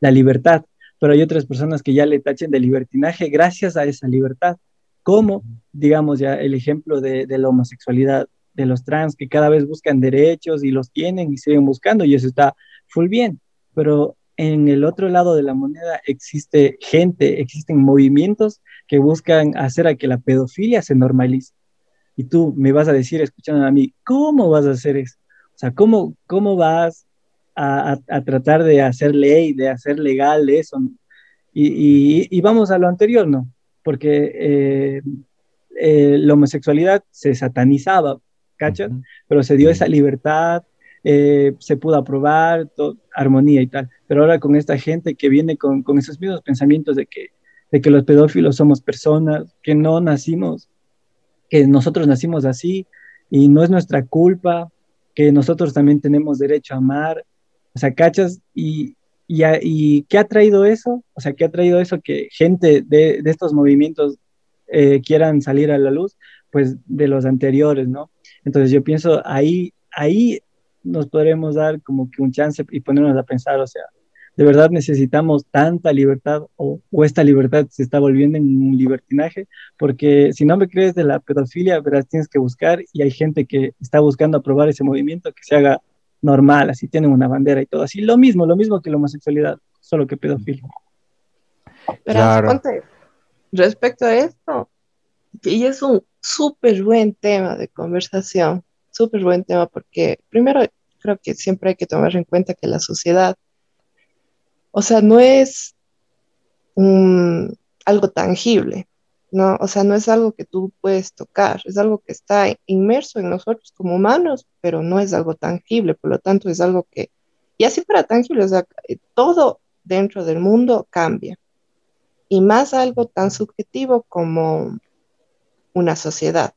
la libertad, pero hay otras personas que ya le tachen de libertinaje gracias a esa libertad, como, digamos, ya el ejemplo de, de la homosexualidad, de los trans que cada vez buscan derechos y los tienen y siguen buscando y eso está full bien, pero en el otro lado de la moneda existe gente, existen movimientos que buscan hacer a que la pedofilia se normalice. Y tú me vas a decir, escuchando a mí, ¿cómo vas a hacer eso? O sea, ¿cómo, cómo vas a, tratar de hacer ley, de hacer legal eso? Y, vamos a lo anterior, ¿no? Porque eh, eh, la homosexualidad se satanizaba, ¿cachas? Pero se dio esa libertad, eh, se pudo aprobar, armonía y tal. Pero ahora con esta gente que viene con, con, esos mismos pensamientos de que, de que los pedófilos somos personas, que no nacimos, que nosotros nacimos así y no es nuestra culpa, que nosotros también tenemos derecho a amar, o sea, cachas, y, y, y ¿qué ha traído eso? O sea, ¿qué ha traído eso que gente de, de estos movimientos eh, quieran salir a la luz? Pues de los anteriores, ¿no? Entonces yo pienso ahí, ahí nos podremos dar como que un chance y ponernos a pensar, o sea, ¿de verdad necesitamos tanta libertad o, esta libertad se está volviendo en un libertinaje? Porque si no me crees de la pedofilia, verás, tienes que buscar y hay gente que está buscando aprobar ese movimiento que se haga normal, así tienen una bandera y todo, así. Lo mismo, lo mismo que la homosexualidad, solo que pedofilia. Pero respecto a esto, y es un súper buen tema de conversación, súper buen tema porque primero creo que siempre hay que tomar en cuenta que la sociedad, o sea, no es algo tangible, ¿no? O sea, no es algo que tú puedes tocar, es algo que está inmerso en nosotros como humanos, pero no es algo tangible, por lo tanto es algo que, y así para tangible, o sea, eh, todo dentro del mundo cambia. Y más algo tan subjetivo como una sociedad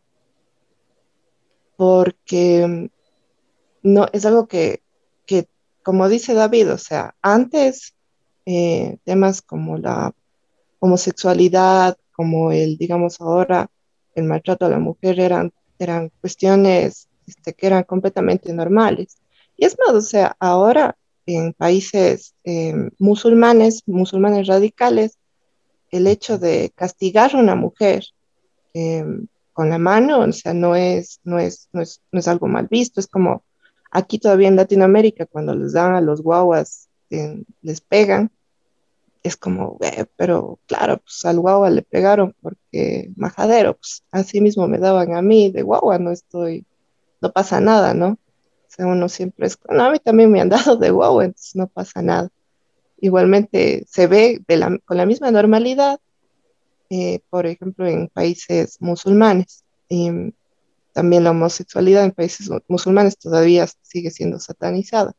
porque no, es algo que, como dice David, o sea, antes eh, temas como la homosexualidad, como el, digamos ahora, el maltrato a la mujer eran, eran cuestiones este, que eran completamente normales. Y es más, o sea, ahora en países eh, musulmanes, musulmanes radicales, el hecho de castigar a una mujer eh, con la mano, o sea, no es, no es, no es, no es algo mal visto, es como aquí todavía en Latinoamérica, cuando les dan a los guaguas, eh, les pegan, es como, eh, pero claro, pues al guagua le pegaron porque majadero, pues así mismo me daban a mí de guagua, no estoy, no pasa nada, ¿no? O sea, uno siempre es, no, a mí también me han *laughs* dado de guagua, entonces no pasa nada. Igualmente se ve con la misma normalidad eh, por ejemplo, en países musulmanes. también la homosexualidad en países musulmanes todavía sigue siendo satanizada.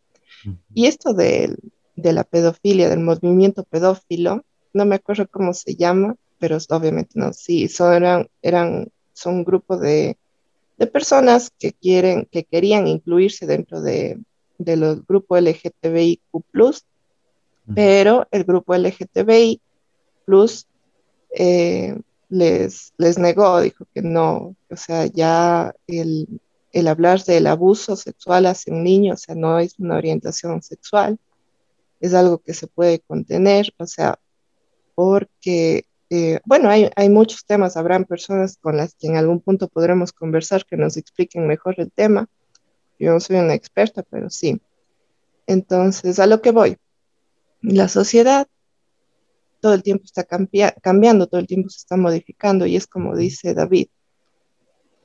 Y esto de, de, la pedofilia, del movimiento pedófilo, no me acuerdo cómo se llama, pero obviamente no, sí, son, eran, eran, son un grupo de, de personas que, quieren, que querían incluirse dentro de, de los grupos LGTBIQ, pero el grupo LGTBI eh, les, les negó, dijo que no, o sea, ya el, el hablar del abuso sexual hacia un niño, o sea, no es una orientación sexual, es algo que se puede contener, o sea, porque, eh, bueno, hay, hay, muchos temas, habrán personas con las que en algún punto podremos conversar que nos expliquen mejor el tema. Yo no soy una experta, pero sí. Entonces, a lo que voy, la sociedad todo el tiempo está cambiando, todo el tiempo se está modificando y es como dice David.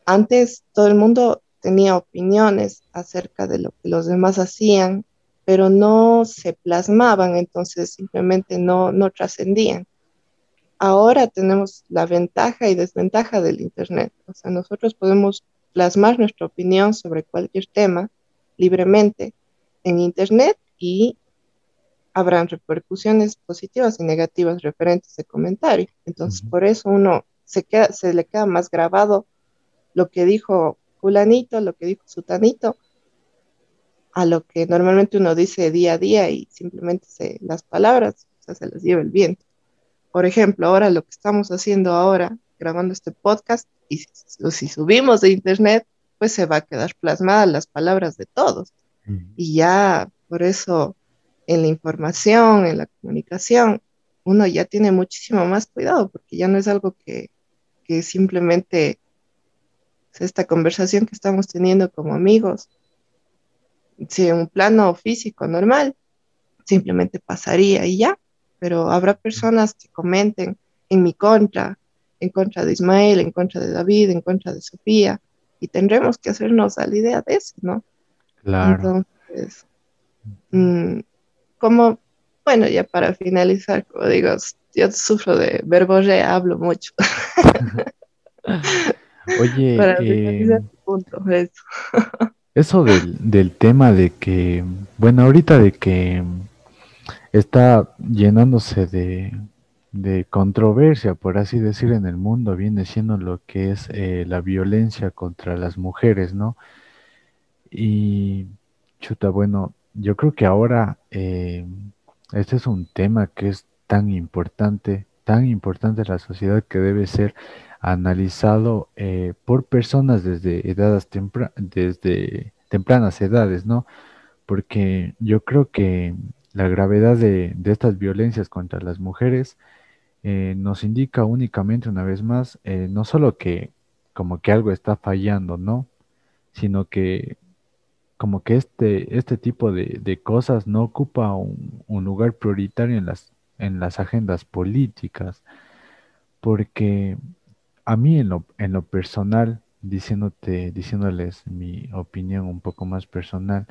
Antes todo el mundo tenía opiniones acerca de lo que los demás hacían, pero no se plasmaban, entonces simplemente no, no trascendían. Ahora tenemos la ventaja y desventaja del Internet. O sea, nosotros podemos plasmar nuestra opinión sobre cualquier tema libremente en Internet y habrán repercusiones positivas y negativas referentes de comentario. Entonces, por eso uno se, queda, se le queda más grabado lo que dijo fulanito, lo que dijo sutanito, a lo que normalmente uno dice día a día y simplemente se, las palabras se las lleva el viento. Por ejemplo, ahora lo que estamos haciendo ahora, grabando este podcast, y si, si subimos de internet, pues se va a quedar plasmadas las palabras de todos. Y ya por eso en la información, en la comunicación, uno ya tiene muchísimo más cuidado porque ya no es algo que, que simplemente esta conversación que estamos teniendo como amigos. Si en un plano físico normal, simplemente pasaría y ya, pero habrá personas que comenten en mi contra, en contra de Ismael, en contra de David, en contra de Sofía, y tendremos que hacernos a la idea de eso, ¿no? Claro. Entonces, mm, como, bueno, ya para finalizar, como digo, yo sufro de verborrea, hablo mucho. *laughs* Oye, *laughs* para eh, finalizar punto, eso. *laughs* Eso del, del tema de que, bueno, ahorita de que está llenándose de, de controversia, por así decir, en el mundo, viene siendo lo que es eh, la violencia contra las mujeres, ¿no? Y, chuta, bueno, yo creo que ahora eh, este es un tema que es tan importante, tan importante en la sociedad que debe ser analizado eh, por personas desde edades tempra- desde tempranas edades, ¿no? Porque yo creo que la gravedad de, de estas violencias contra las mujeres eh, nos indica únicamente una vez más, eh, no solo que como que algo está fallando, ¿no? Sino que como que este, este tipo de, de cosas no ocupa un, un lugar prioritario en las, en las agendas políticas, porque a mí en lo, en lo personal, diciéndote, diciéndoles mi opinión un poco más personal,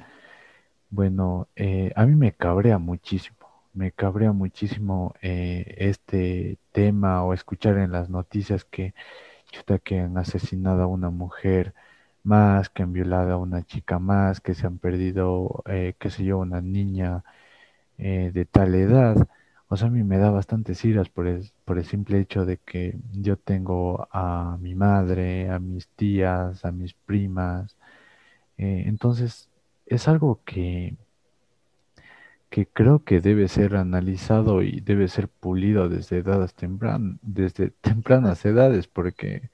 bueno, eh, a mí me cabrea muchísimo, me cabrea muchísimo eh, este tema o escuchar en las noticias que, chuta, que han asesinado a una mujer más, que han violado a una chica más, que se han perdido, eh, qué sé yo, una niña eh, de tal edad. O sea, a mí me da bastantes iras por el, por el simple hecho de que yo tengo a mi madre, a mis tías, a mis primas. eh, entonces, es algo que, que creo que debe ser analizado y debe ser pulido desde edades tempran- desde *laughs* tempranas edades, porque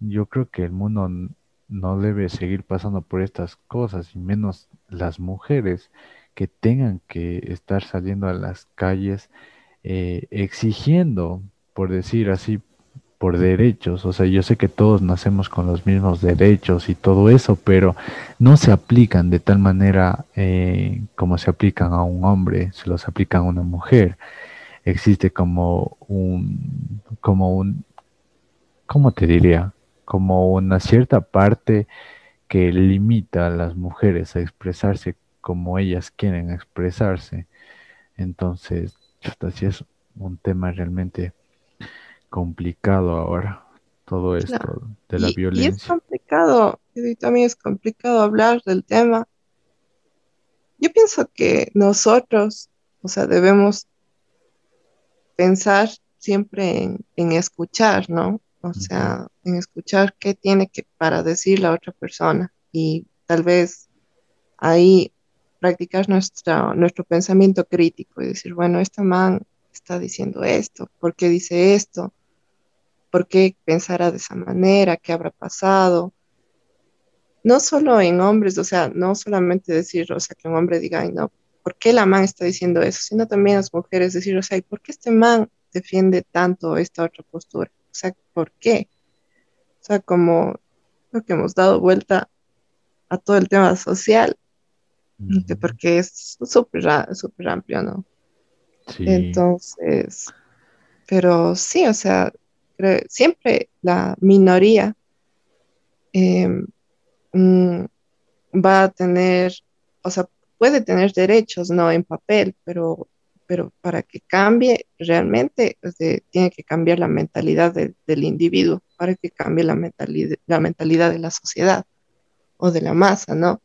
yo creo que el mundo no debe seguir pasando por estas cosas, y menos las mujeres que tengan que estar saliendo a las calles eh, exigiendo, por decir así, por derechos. O sea, yo sé que todos nacemos con los mismos derechos y todo eso, pero no se aplican de tal manera eh, como se aplican a un hombre, se los aplican a una mujer. Existe como un, como un, ¿cómo te diría? Como una cierta parte que limita a las mujeres a expresarse como ellas quieren expresarse. Entonces, chuta, sí es un tema realmente complicado ahora, todo esto Claro. de la Y, y es violencia. complicado, y también es complicado hablar del tema. Yo pienso que nosotros, o sea, debemos pensar siempre en, en escuchar, ¿no? O sea, en escuchar qué tiene que para decir la otra persona y tal vez ahí practicar nuestra, nuestro pensamiento crítico y decir, bueno, esta man está diciendo esto, ¿por qué dice esto? ¿Por qué pensará de esa manera? ¿Qué habrá pasado? No solo en hombres, o sea, no solamente decir, o sea, que un hombre diga, ay, no, ¿por qué la man está diciendo eso? Sino también las mujeres decir, o sea, ¿y por qué este man defiende tanto esta otra postura? O sea, ¿por qué? O sea, como creo que hemos dado vuelta a todo el tema social. Porque es súper súper amplio, ¿no? Sí, Entonces, pero sí, o sea, creo- siempre la minoría eh, mm, va a tener, o sea, puede tener derechos, no en papel, pero, pero para que cambie realmente tiene que cambiar la mentalidad del individuo, para que cambie la mentalidad, la mentalidad de la sociedad o de la masa, ¿no?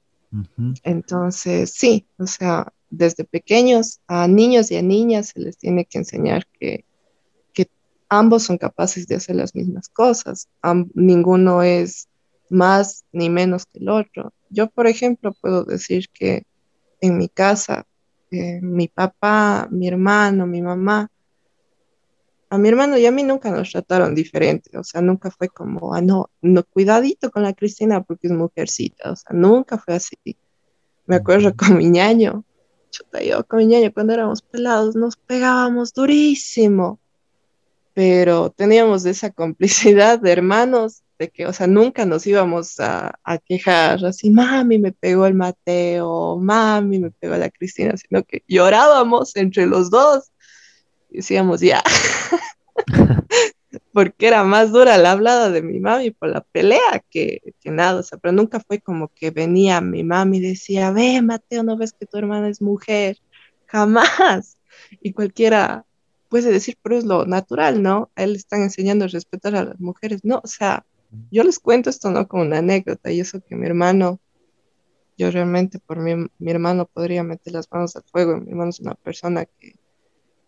Entonces, sí, o sea, desde pequeños a niños y a niñas se les tiene que enseñar que, que ambos son capaces de hacer las mismas cosas. Ninguno es más ni menos que el otro. Yo, por ejemplo, puedo decir que en mi casa, eh, mi papá, mi hermano, mi mamá, a mi hermano y a mí nunca nos trataron diferente, o sea, nunca fue como, ah, no, no, cuidadito con la Cristina porque es mujercita, o sea, nunca fue así. Me acuerdo con mi ñaño, chuta, yo con mi ñaño cuando éramos pelados nos pegábamos durísimo, pero teníamos esa complicidad de hermanos de que, o sea, nunca nos íbamos a, a quejar así, mami, me pegó el Mateo, mami, me pegó la Cristina, sino que llorábamos entre los dos decíamos, ya, *laughs* porque era más dura la hablada de mi mami por la pelea que, que nada, o sea, pero nunca fue como que venía mi mami y decía, ve, Mateo, ¿no ves que tu hermana es mujer? Jamás. Y cualquiera puede decir, pero es lo natural, ¿no? A él le están enseñando a respetar a las mujeres. No, o sea, yo les cuento esto, ¿no? Como una anécdota y eso que mi hermano, yo realmente por mi, mi hermano podría meter las manos al fuego. Mi hermano es una persona que,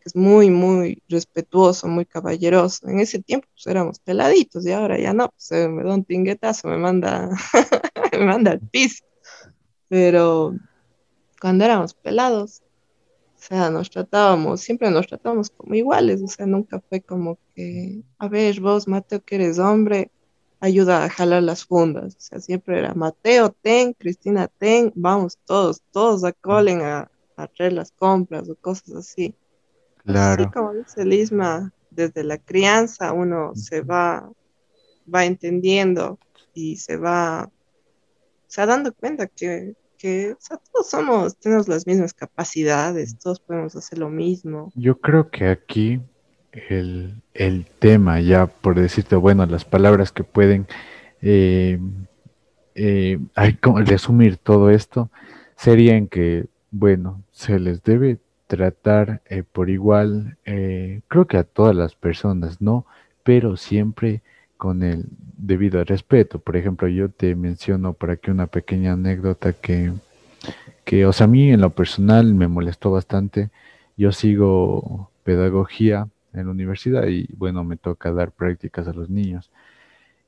es muy, muy respetuoso, muy caballeroso. En ese tiempo pues éramos peladitos y ahora ya no, pues me da un tinguetazo, me manda, *laughs* me manda al piso. Pero cuando éramos pelados, o sea, nos tratábamos, siempre nos tratábamos como iguales, o sea, nunca fue como que, a ver, vos, Mateo, que eres hombre, ayuda a jalar las fundas, o sea, siempre era Mateo, ten, Cristina, ten, vamos todos, todos a Colen a, a traer las compras o cosas así. Claro. Así como dice Lisma, desde la crianza uno se va, va entendiendo y se va, se va dando cuenta que que o sea, todos somos, tenemos las mismas capacidades, todos podemos hacer lo mismo. Yo creo que aquí el, el tema, ya por decirte, bueno, las palabras que pueden eh, eh, hay como resumir todo esto serían que, bueno, se les debe tratar eh, por igual, eh, creo que a todas las personas, ¿no? Pero siempre con el debido respeto. Por ejemplo, yo te menciono por aquí una pequeña anécdota que, que, o sea, a mí en lo personal me molestó bastante. Yo sigo pedagogía en la universidad y bueno, me toca dar prácticas a los niños.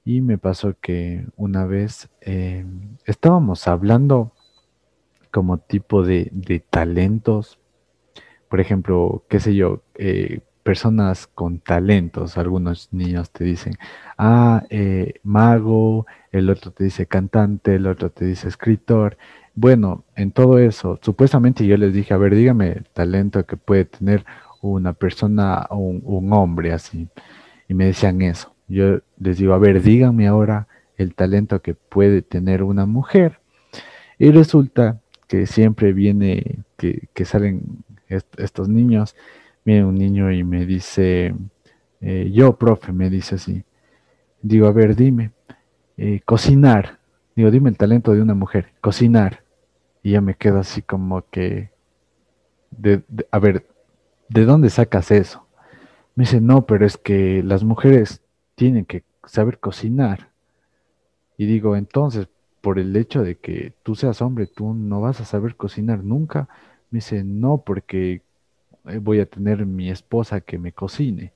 Y me pasó que una vez eh, estábamos hablando como tipo de, de talentos, por ejemplo, qué sé yo, eh, personas con talentos, algunos niños te dicen, ah, eh, mago, el otro te dice cantante, el otro te dice escritor. Bueno, en todo eso, supuestamente yo les dije, a ver, dígame el talento que puede tener una persona, un, un hombre así. Y me decían eso. Yo les digo, a ver, díganme ahora el talento que puede tener una mujer. Y resulta que siempre viene, que, que salen est- estos niños, viene un niño y me dice, eh, yo, profe, me dice así. Digo, a ver, dime, eh, cocinar. Digo, dime el talento de una mujer, cocinar. Y ya me quedo así como que, de, de- a ver, ¿de dónde sacas eso? Me dice, no, pero es que las mujeres tienen que saber cocinar. Y digo, entonces, por el hecho de que tú seas hombre, tú no vas a saber cocinar nunca. Me dice, no, porque eh, voy a tener mi esposa que me cocine.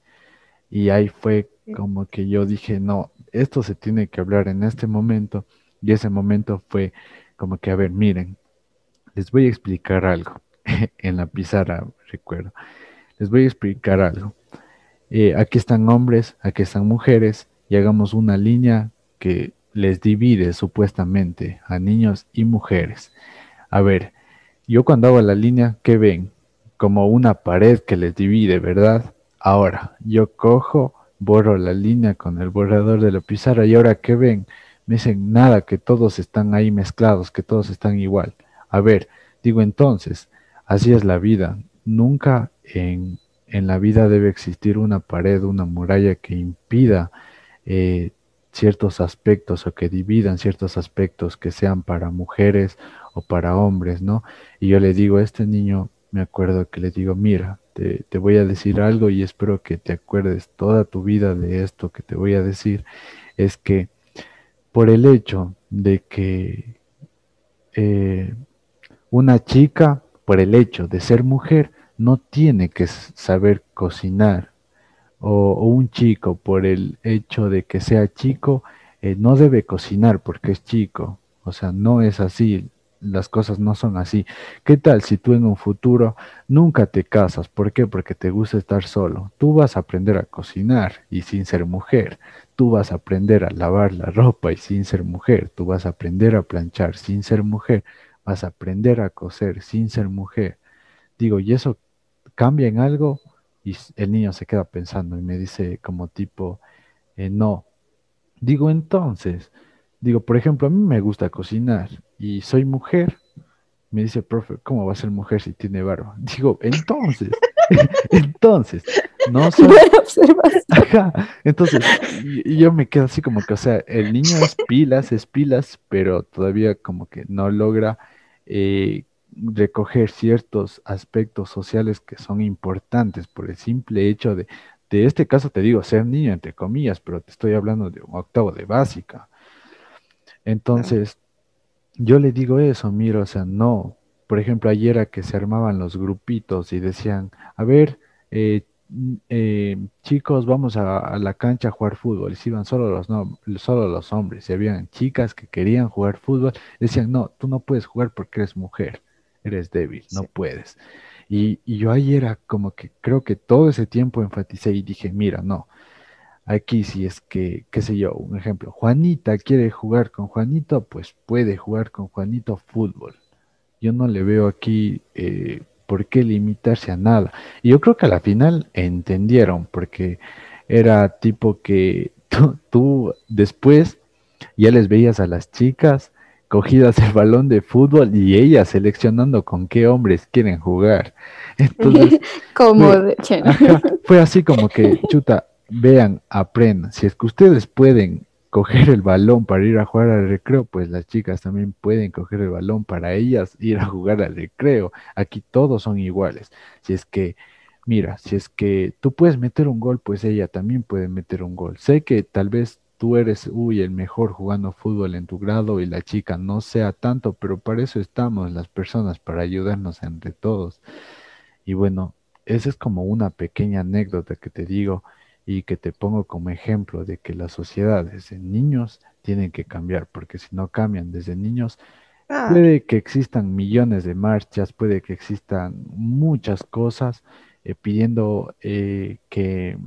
Y ahí fue como que yo dije, no, esto se tiene que hablar en este momento. Y ese momento fue como que, a ver, miren, les voy a explicar algo. *laughs* En la pizarra, recuerdo. Les voy a explicar algo. Eh, aquí están hombres, aquí están mujeres, y hagamos una línea que les divide supuestamente a niños y mujeres. A ver, yo cuando hago la línea, ¿qué ven? Como una pared que les divide, ¿verdad? Ahora, yo cojo, borro la línea con el borrador de la pizarra y ahora, ¿qué ven? Me dicen nada, que todos están ahí mezclados, que todos están igual. A ver, digo entonces, así es la vida. Nunca en, en la vida debe existir una pared, una muralla que impida eh, ciertos aspectos o que dividan ciertos aspectos que sean para mujeres o para hombres, ¿no? Y yo le digo a este niño, me acuerdo que le digo, mira, te, voy a decir algo y espero que te acuerdes toda tu vida de esto que te voy a decir, es que por el hecho de que eh, una chica, por el hecho de ser mujer, no tiene que saber cocinar, o, o un chico, por el hecho de que sea chico, eh, no debe cocinar porque es chico. O sea, no es así. Las cosas no son así. ¿Qué tal si tú en un futuro nunca te casas? ¿Por qué? Porque te gusta estar solo. Tú vas a aprender a cocinar y sin ser mujer. Tú vas a aprender a lavar la ropa y sin ser mujer. Tú vas a aprender a planchar sin ser mujer. Vas a aprender a coser sin ser mujer. Digo, ¿y eso cambia en algo? Y el niño se queda pensando y me dice como tipo, eh, no, Digo, entonces, digo, por ejemplo, a mí me gusta cocinar y soy mujer. Me dice, profe, ¿cómo va a ser mujer si tiene barba? *laughs* Digo, entonces, *laughs* entonces, no *laughs* soy... Ajá, entonces, y- y yo me quedo así como que, o sea, el niño es pilas, es pilas, pero todavía como que no logra eh, recoger ciertos aspectos sociales que son importantes por el simple hecho de, de este caso te digo, ser niño, entre comillas, pero te estoy hablando de un octavo de básica. Entonces, yo le digo eso, mira, o sea, no. Por ejemplo, ayer a que se armaban los grupitos y decían, a ver, eh, eh, chicos, vamos a, a la cancha a jugar fútbol. Y se iban solo los, no, solo los hombres. Y habían chicas que querían jugar fútbol. Decían, no, tú no puedes jugar porque eres mujer, eres débil, no Sí. puedes. Y, y yo ayer como que creo que todo ese tiempo enfaticé y dije, mira, no. Aquí si es que, qué sé yo, un ejemplo, Juanita quiere jugar con Juanito, pues puede jugar con Juanito fútbol. Yo no le veo aquí eh, por qué limitarse a nada. Y yo creo que a la final entendieron, porque era tipo que *laughs* tú, tú después ya les veías a las chicas cogidas el balón de fútbol y ellas seleccionando con qué hombres quieren jugar. *laughs* Entonces, *laughs* Como Fue- Ajá, así como que, chuta, vean, aprendan. Si es que ustedes pueden coger el balón para ir a jugar al recreo, pues las chicas también pueden coger el balón para ellas ir a jugar al recreo. Aquí todos son iguales. Si es que, mira, si es que tú puedes meter un gol, pues ella también puede meter un gol. Sé que tal vez tú eres, uy, el mejor jugando fútbol en tu grado y la chica no sea tanto, pero para eso estamos las personas, para ayudarnos entre todos. Y bueno, esa es como una pequeña anécdota que te digo y que te pongo como ejemplo de que las sociedades en niños tienen que cambiar, porque si no cambian desde niños, Ah, puede que existan millones de marchas, puede que existan muchas cosas eh, pidiendo eh, que,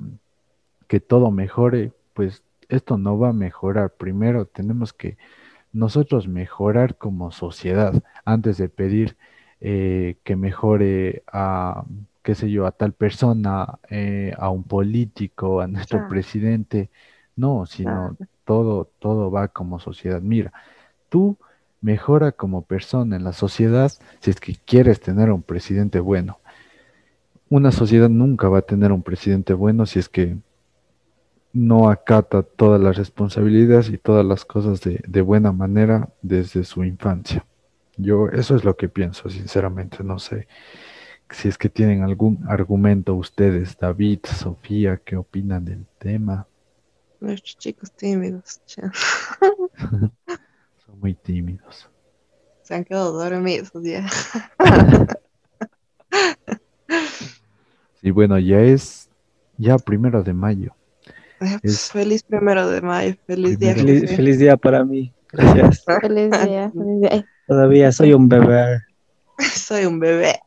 que todo mejore, pues esto no va a mejorar. Primero tenemos que nosotros mejorar como sociedad antes de pedir eh, que mejore a, qué sé yo, a tal persona, eh, a un político, a nuestro presidente. No, sino todo, todo va como sociedad. Mira, tú mejora como persona en la sociedad si es que quieres tener un presidente bueno. Una sociedad nunca va a tener un presidente bueno si es que no acata todas las responsabilidades y todas las cosas de, de buena manera desde su infancia. Yo eso es lo que pienso, sinceramente. No sé si es que tienen algún argumento ustedes, David, Sofía, ¿qué opinan del tema? nuestros chicos tímidos *laughs* Son muy tímidos. se han quedado dormidos ya. *laughs* Y bueno, ya es ya primero de mayo. Eh, pues, Es- Feliz primero de mayo, feliz día. Feliz, feliz día para mí. Gracias. *laughs* feliz día, feliz día. Todavía soy un bebé. Soy un bebé.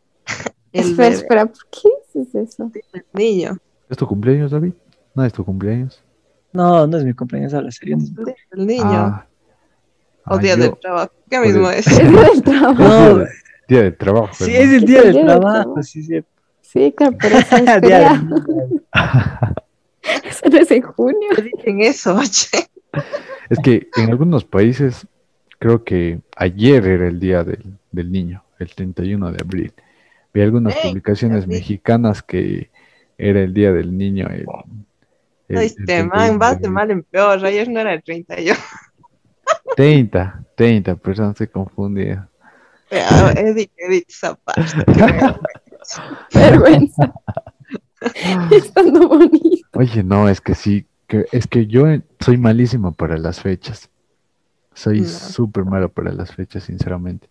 El espera, bebé, espera, ¿por qué dices eso? el niño. ¿Es tu cumpleaños, David? No es tu cumpleaños. No, no es mi cumpleaños, habla serio. El día del niño. Ah, o ah, día yo- del trabajo. ¿Qué mismo es? *laughs* Es del trabajo. No, Día de trabajo. sí, hermano. es el día del Día del trabajo, sí, sí. Sí, claro, pero eso es *laughs* Día del. *laughs* Eso no es en junio. Dicen eso, che. Es que en algunos países, creo que ayer era el día del, del niño, el 31 de abril. Vi algunas Ey, publicaciones mexicanas que era el día del niño. El, el- No, el este 31 man va de mal en peor. Ayer no era el 31. 30, 30 personas se confundían. Edith, Edith Zapata. vergüenza. *laughs* Vergüenza. *laughs* Estando bonito. Oye, no, es que sí, que, es que yo soy malísimo para las fechas. Soy No. súper malo para las fechas, sinceramente.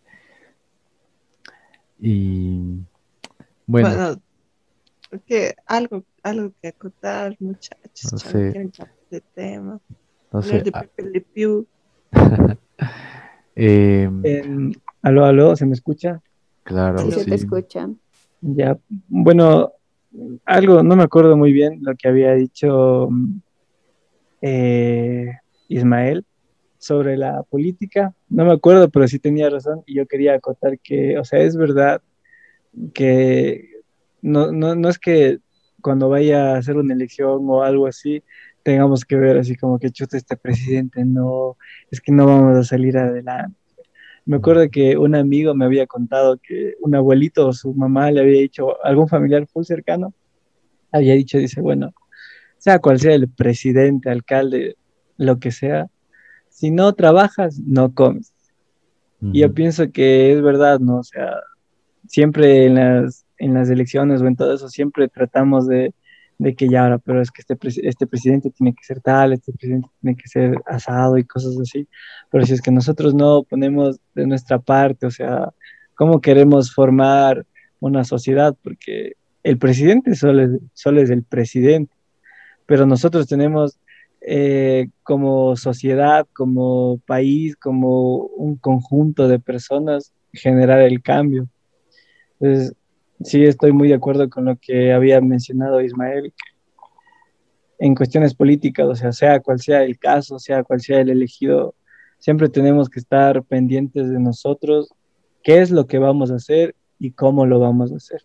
Y bueno, Bueno, que algo, algo que acotar, muchachos. No sé. quieren de tema. no sé. De ah, Pepe Le Pew. *laughs* eh, En- aló, aló, ¿se me escucha? claro, Sí, se sí. te escuchan. Ya, bueno, algo, no me acuerdo muy bien lo que había dicho eh, Ismael sobre la política. No me acuerdo, pero sí tenía razón y yo quería acotar que, o sea, es verdad que no, no, no es que cuando vaya a hacer una elección o algo así, tengamos que ver así como que chuta este presidente, no, es que no vamos a salir adelante. Me acuerdo que un amigo me había contado que un abuelito o su mamá le había dicho, algún familiar full cercano, había dicho, dice, bueno, sea cual sea el presidente, alcalde, lo que sea, si no trabajas, no comes. Y yo pienso que es verdad, ¿no? O sea, siempre en las, en las elecciones o en todo eso, siempre tratamos de, de que ya ahora, pero es que este, este presidente tiene que ser tal, este presidente tiene que ser asado y cosas así. Pero si es que nosotros no ponemos de nuestra parte, o sea, ¿cómo queremos formar una sociedad? Porque el presidente solo es, solo es el presidente, pero nosotros tenemos eh, como sociedad, como país, como un conjunto de personas, generar el cambio. Entonces, sí estoy muy de acuerdo con lo que había mencionado Ismael, en cuestiones políticas, o sea, sea cual sea el caso, sea cual sea el elegido, siempre tenemos que estar pendientes de nosotros, qué es lo que vamos a hacer y cómo lo vamos a hacer.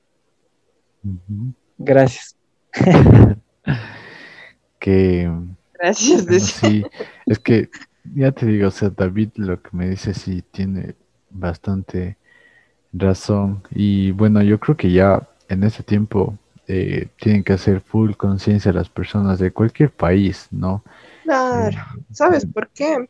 Gracias. *laughs* que Gracias. sí, es que ya te digo, o sea, David lo que me dice sí tiene bastante razón. Y bueno, yo creo que ya en ese tiempo eh, tienen que hacer full conciencia las personas de cualquier país, ¿no? Claro, ¿sabes por qué?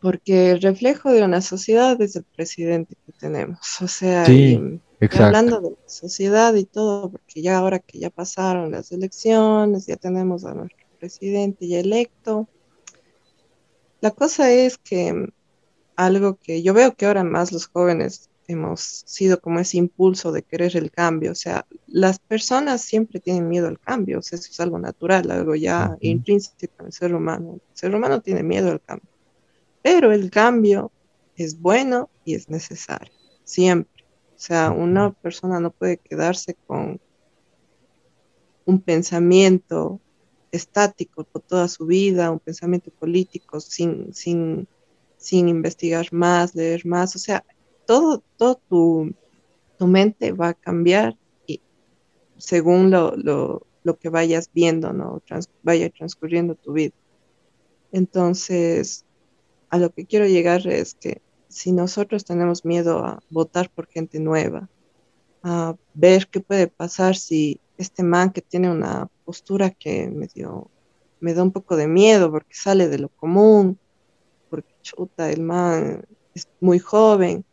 Porque el reflejo de una sociedad es el presidente que tenemos. O sea, sí, hablando de la sociedad y todo, porque ya ahora que ya pasaron las elecciones, ya tenemos a nuestro presidente ya electo. La cosa es que algo que yo veo que ahora más los jóvenes hemos sido como ese impulso de querer el cambio. O sea, las personas siempre tienen miedo al cambio. O sea, eso es algo natural, algo ya intrínseco en el ser humano. El ser humano tiene miedo al cambio. Pero el cambio es bueno y es necesario, siempre. O sea, una persona no puede quedarse con un pensamiento estático por toda su vida, un pensamiento político sin, sin, sin investigar más, leer más. O sea, todo, todo tu, mente va a cambiar y según lo, lo, que vayas viendo, ¿no? vaya transcurriendo tu vida. Entonces, a lo que quiero llegar es que si nosotros tenemos miedo a votar por gente nueva, a ver qué puede pasar si este man que tiene una postura que me dio, me da un poco de miedo porque sale de lo común, porque chuta, el man es muy joven,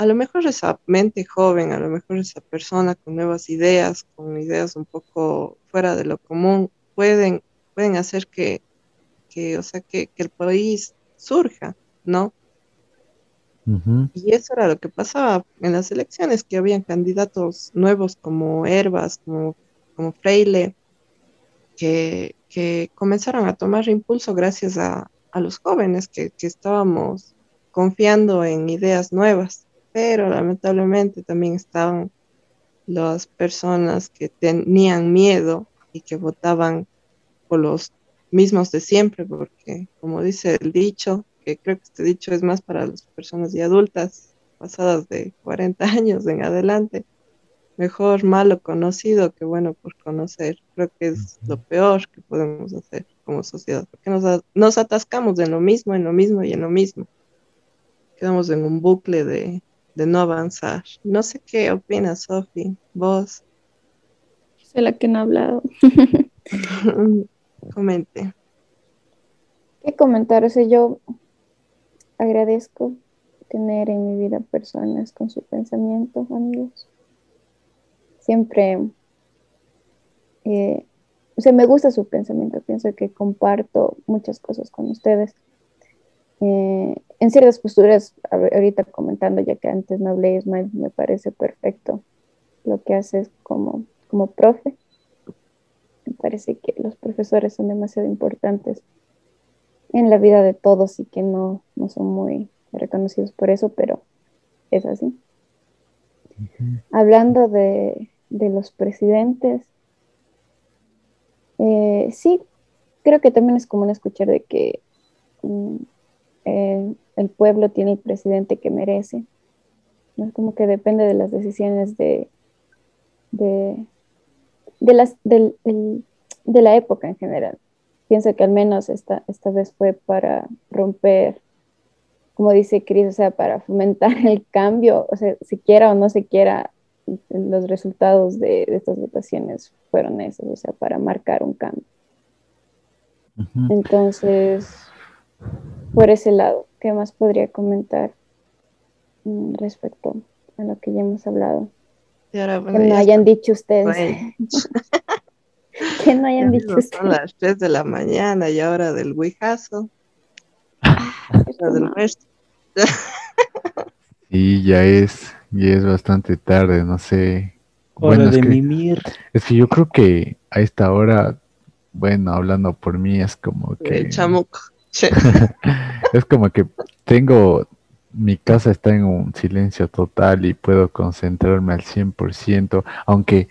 a lo mejor esa mente joven, a lo mejor esa persona con nuevas ideas, con ideas un poco fuera de lo común, pueden, pueden hacer que, o sea, que, el país surja, ¿no? Y eso era lo que pasaba en las elecciones, que habían candidatos nuevos como Herbas, como, como Freile, que, comenzaron a tomar impulso gracias a, los jóvenes que, que estábamos confiando en ideas nuevas pero lamentablemente también estaban las personas que tenían miedo y que votaban por los mismos de siempre, porque como dice el dicho, que creo que este dicho es más para las personas ya adultas, pasadas de 40 *laughs* años en adelante, mejor malo conocido que bueno por conocer. Creo que es lo peor que podemos hacer como sociedad, porque nos, nos atascamos en lo mismo, en lo mismo y en lo mismo. Quedamos en un bucle de, de no avanzar. No sé qué opinas, Sofi, vos. Soy la que no ha hablado. *laughs* Comente. ¿Qué comentar? O sea, yo agradezco tener en mi vida personas con su pensamiento, amigos. Siempre, eh, o sea, me gusta su pensamiento. Pienso que comparto muchas cosas con ustedes. Eh, en ciertas posturas, ahorita comentando, ya que antes no hablé, Ismael, me parece perfecto lo que haces como, como profe. Me parece que los profesores son demasiado importantes en la vida de todos y que no, no son muy reconocidos por eso, pero es así. Hablando de, de, los presidentes, eh, sí, creo que también es común escuchar de que mm, eh, el pueblo tiene el presidente que merece. ¿no? Es como que depende de las decisiones de, de, las, de la época en general. pienso que al menos esta, esta vez fue para romper, como dice Cris, o sea, para fomentar *laughs* el cambio, o sea, si quiera o no se quiera, los resultados de, de estas votaciones fueron esos, o sea, para marcar un cambio. Entonces, por ese lado, ¿qué más podría comentar mm, respecto a lo que ya hemos hablado? Y ahora, Que no ya hayan dicho ustedes. *laughs* Que no hayan Ya dicho mismo Son ustedes. las 3 de la mañana y ahora del Wijazo, la del resto. Y ya es, ya es bastante tarde, no sé. Hora Bueno, es de que, mimir. es que yo creo que a esta hora, bueno, hablando por mí, es como que El chamuco. *laughs* Es como que tengo, mi casa está en un silencio total y puedo concentrarme al 100%, aunque,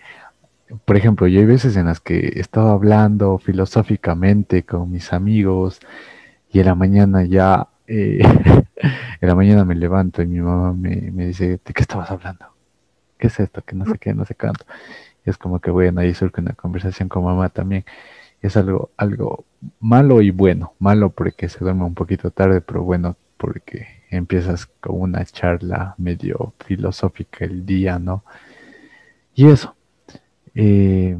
por ejemplo, yo hay veces en las que he estado hablando filosóficamente con mis amigos y en la mañana ya, eh, *laughs* en la mañana me levanto y mi mamá me, me dice, ¿de qué estabas hablando? ¿Qué es esto? Que no sé qué, no sé cuánto. Y es como que bueno, ahí surge una conversación con mamá también. Es algo, algo malo y bueno. Malo porque se duerme un poquito tarde, pero bueno porque empiezas con una charla medio filosófica el día, ¿no? Y eso. Eh,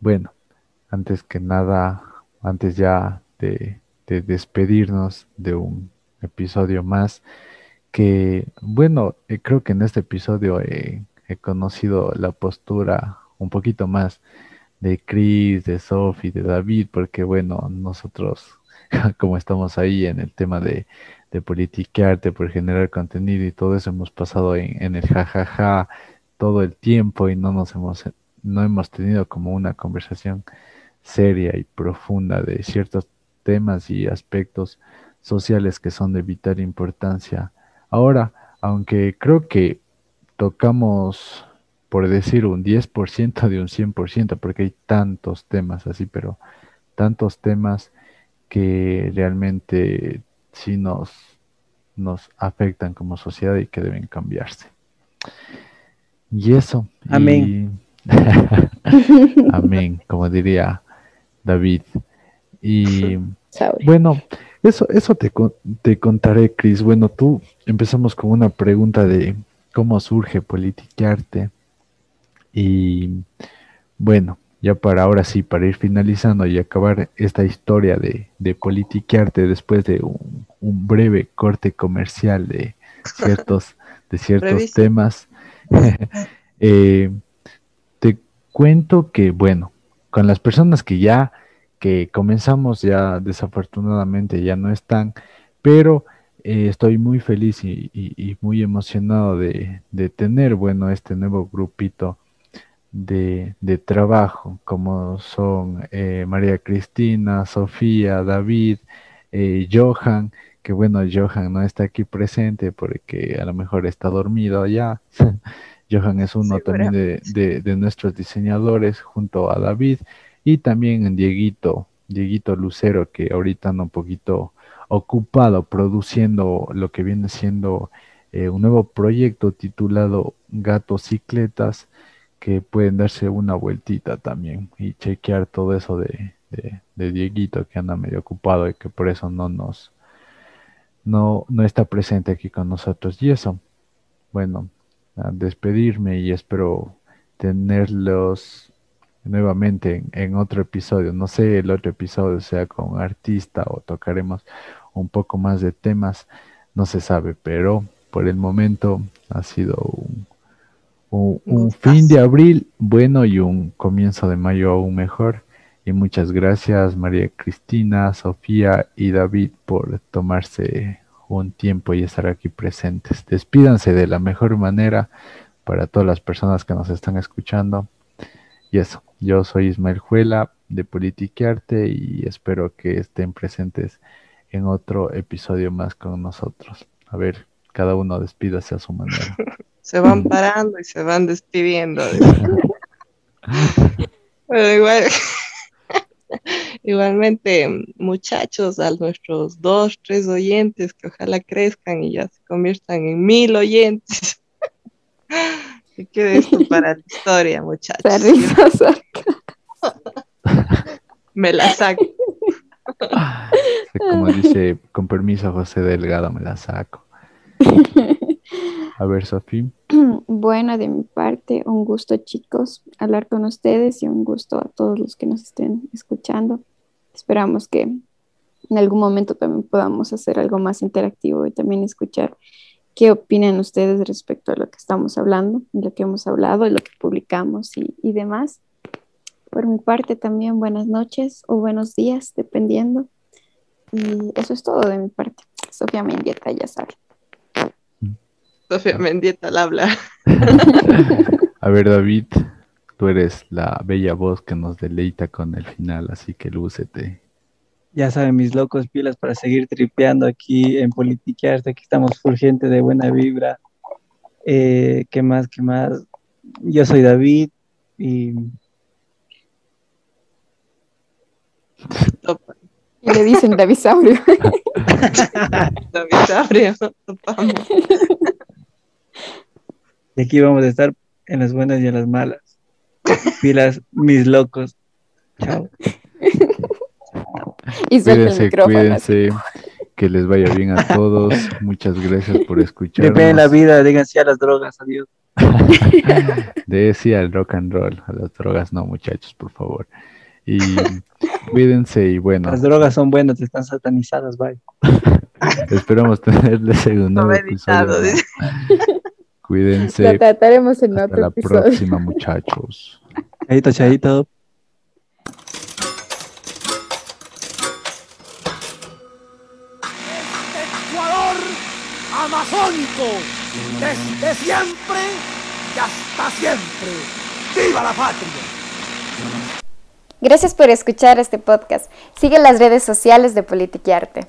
bueno, antes que nada, antes ya de, de despedirnos de un episodio más, que bueno, eh, creo que en este episodio he conocido la postura un poquito más de Chris, de Sophie, de David, porque bueno, nosotros *laughs* como estamos ahí en el tema de, de politiquearte por generar contenido y todo eso, hemos pasado en, en el jajaja todo el tiempo y no nos hemos, no hemos tenido como una conversación seria y profunda de ciertos temas y aspectos sociales que son de vital importancia. Ahora, aunque creo que tocamos, por decir, un 10% de un 100%, porque hay tantos temas así, pero tantos temas que realmente sí nos, nos afectan como sociedad y que deben cambiarse. Y eso. Amén. y- *laughs* Amén, como diría David. Y bueno, eso, eso te, te contaré, Cris. Bueno, tú empezamos con una pregunta de cómo surge Politiquearte. Y bueno, ya para ahora sí, para ir finalizando y acabar esta historia de, de Politiquearte después de un, un breve corte comercial de ciertos, *laughs* de ciertos temas. *laughs* eh, te cuento que, bueno, con las personas que ya que comenzamos ya desafortunadamente ya no están, pero eh, estoy muy feliz y, y- y muy emocionado de, de tener, bueno, este nuevo grupito de, de trabajo, como son eh, María Cristina, Sofía, David, eh, Johan, que bueno, Johan no está aquí presente porque a lo mejor está dormido ya. *laughs* Johan es uno también de, de- de nuestros diseñadores junto a David y también Dieguito, Dieguito Lucero, que ahorita anda un poquito ocupado produciendo lo que viene siendo eh, un nuevo proyecto titulado Gatos Cicletas, que pueden darse una vueltita también y chequear todo eso de, de, de Dieguito que anda medio ocupado y que por eso no nos no, no está presente aquí con nosotros. Y eso, bueno, a despedirme y espero tenerlos nuevamente en, en otro episodio. No sé, el otro episodio sea con artista o tocaremos un poco más de temas, no se sabe, pero por el momento ha sido un, un, un fin de abril bueno y un comienzo de mayo aún mejor. Y muchas gracias María Cristina, Sofía y David por tomarse un tiempo y estar aquí presentes. Despídanse de la mejor manera para todas las personas que nos están escuchando. Y eso, yo soy Ismael Juela de Politiquearte y espero que estén presentes en otro episodio más con nosotros. A ver, cada uno despídase a su manera. *laughs* Se van parando y se van despidiendo. Pero igual, *laughs* igualmente, muchachos, a nuestros dos, tres oyentes que ojalá crezcan y ya se conviertan en mil oyentes. *laughs* Que quede esto para la historia, muchachos. Esa risa saca. *laughs* Me la saco. Como dice, con permiso, José Delgado, me la saco. A ver, Sofía. *clears throat* Bueno, de mi parte, un gusto, chicos, hablar con ustedes y un gusto a todos los que nos estén escuchando. Esperamos que en algún momento también podamos hacer algo más interactivo y también escuchar qué opinan ustedes respecto a lo que estamos hablando, lo que hemos hablado, lo que publicamos y, y demás. Por mi parte también buenas noches o buenos días, dependiendo. Y eso es todo de mi parte. Sofía Mendieta, ya sabe. Sofía Mendieta al habla. *laughs* A ver, David, tú eres la bella voz que nos deleita con el final, así que lúcete. Ya saben, mis locos pilas para seguir tripeando aquí en Politiquearte. Aquí estamos full gente de buena vibra. Eh, ¿Qué más? ¿Qué más? Yo soy David y. Y le dicen Davisaurio. *laughs* David Sabrio, topamos. *laughs* y aquí vamos a estar en las buenas y en las malas. Pilas, mis locos. Chao. y Cuídense, micrófono. cuídense. Que les vaya bien a todos. Muchas gracias por *laughs* escucharnos. Depende la vida, díganse a las drogas, adiós. *laughs* De sí al rock and roll, a las drogas no, muchachos, por favor. Y cuídense y bueno, Las drogas son buenas, están satanizadas, bye. *laughs* esperamos tenerles en un nuevo episodio. Cuídense. La trataremos en Hasta otro la episodio. próxima, muchachos. Chaito, chaito. Ecuador amazónico, desde siempre y hasta siempre. ¡Viva la patria! Gracias por escuchar este podcast. Sigue las redes sociales de Politiquearte.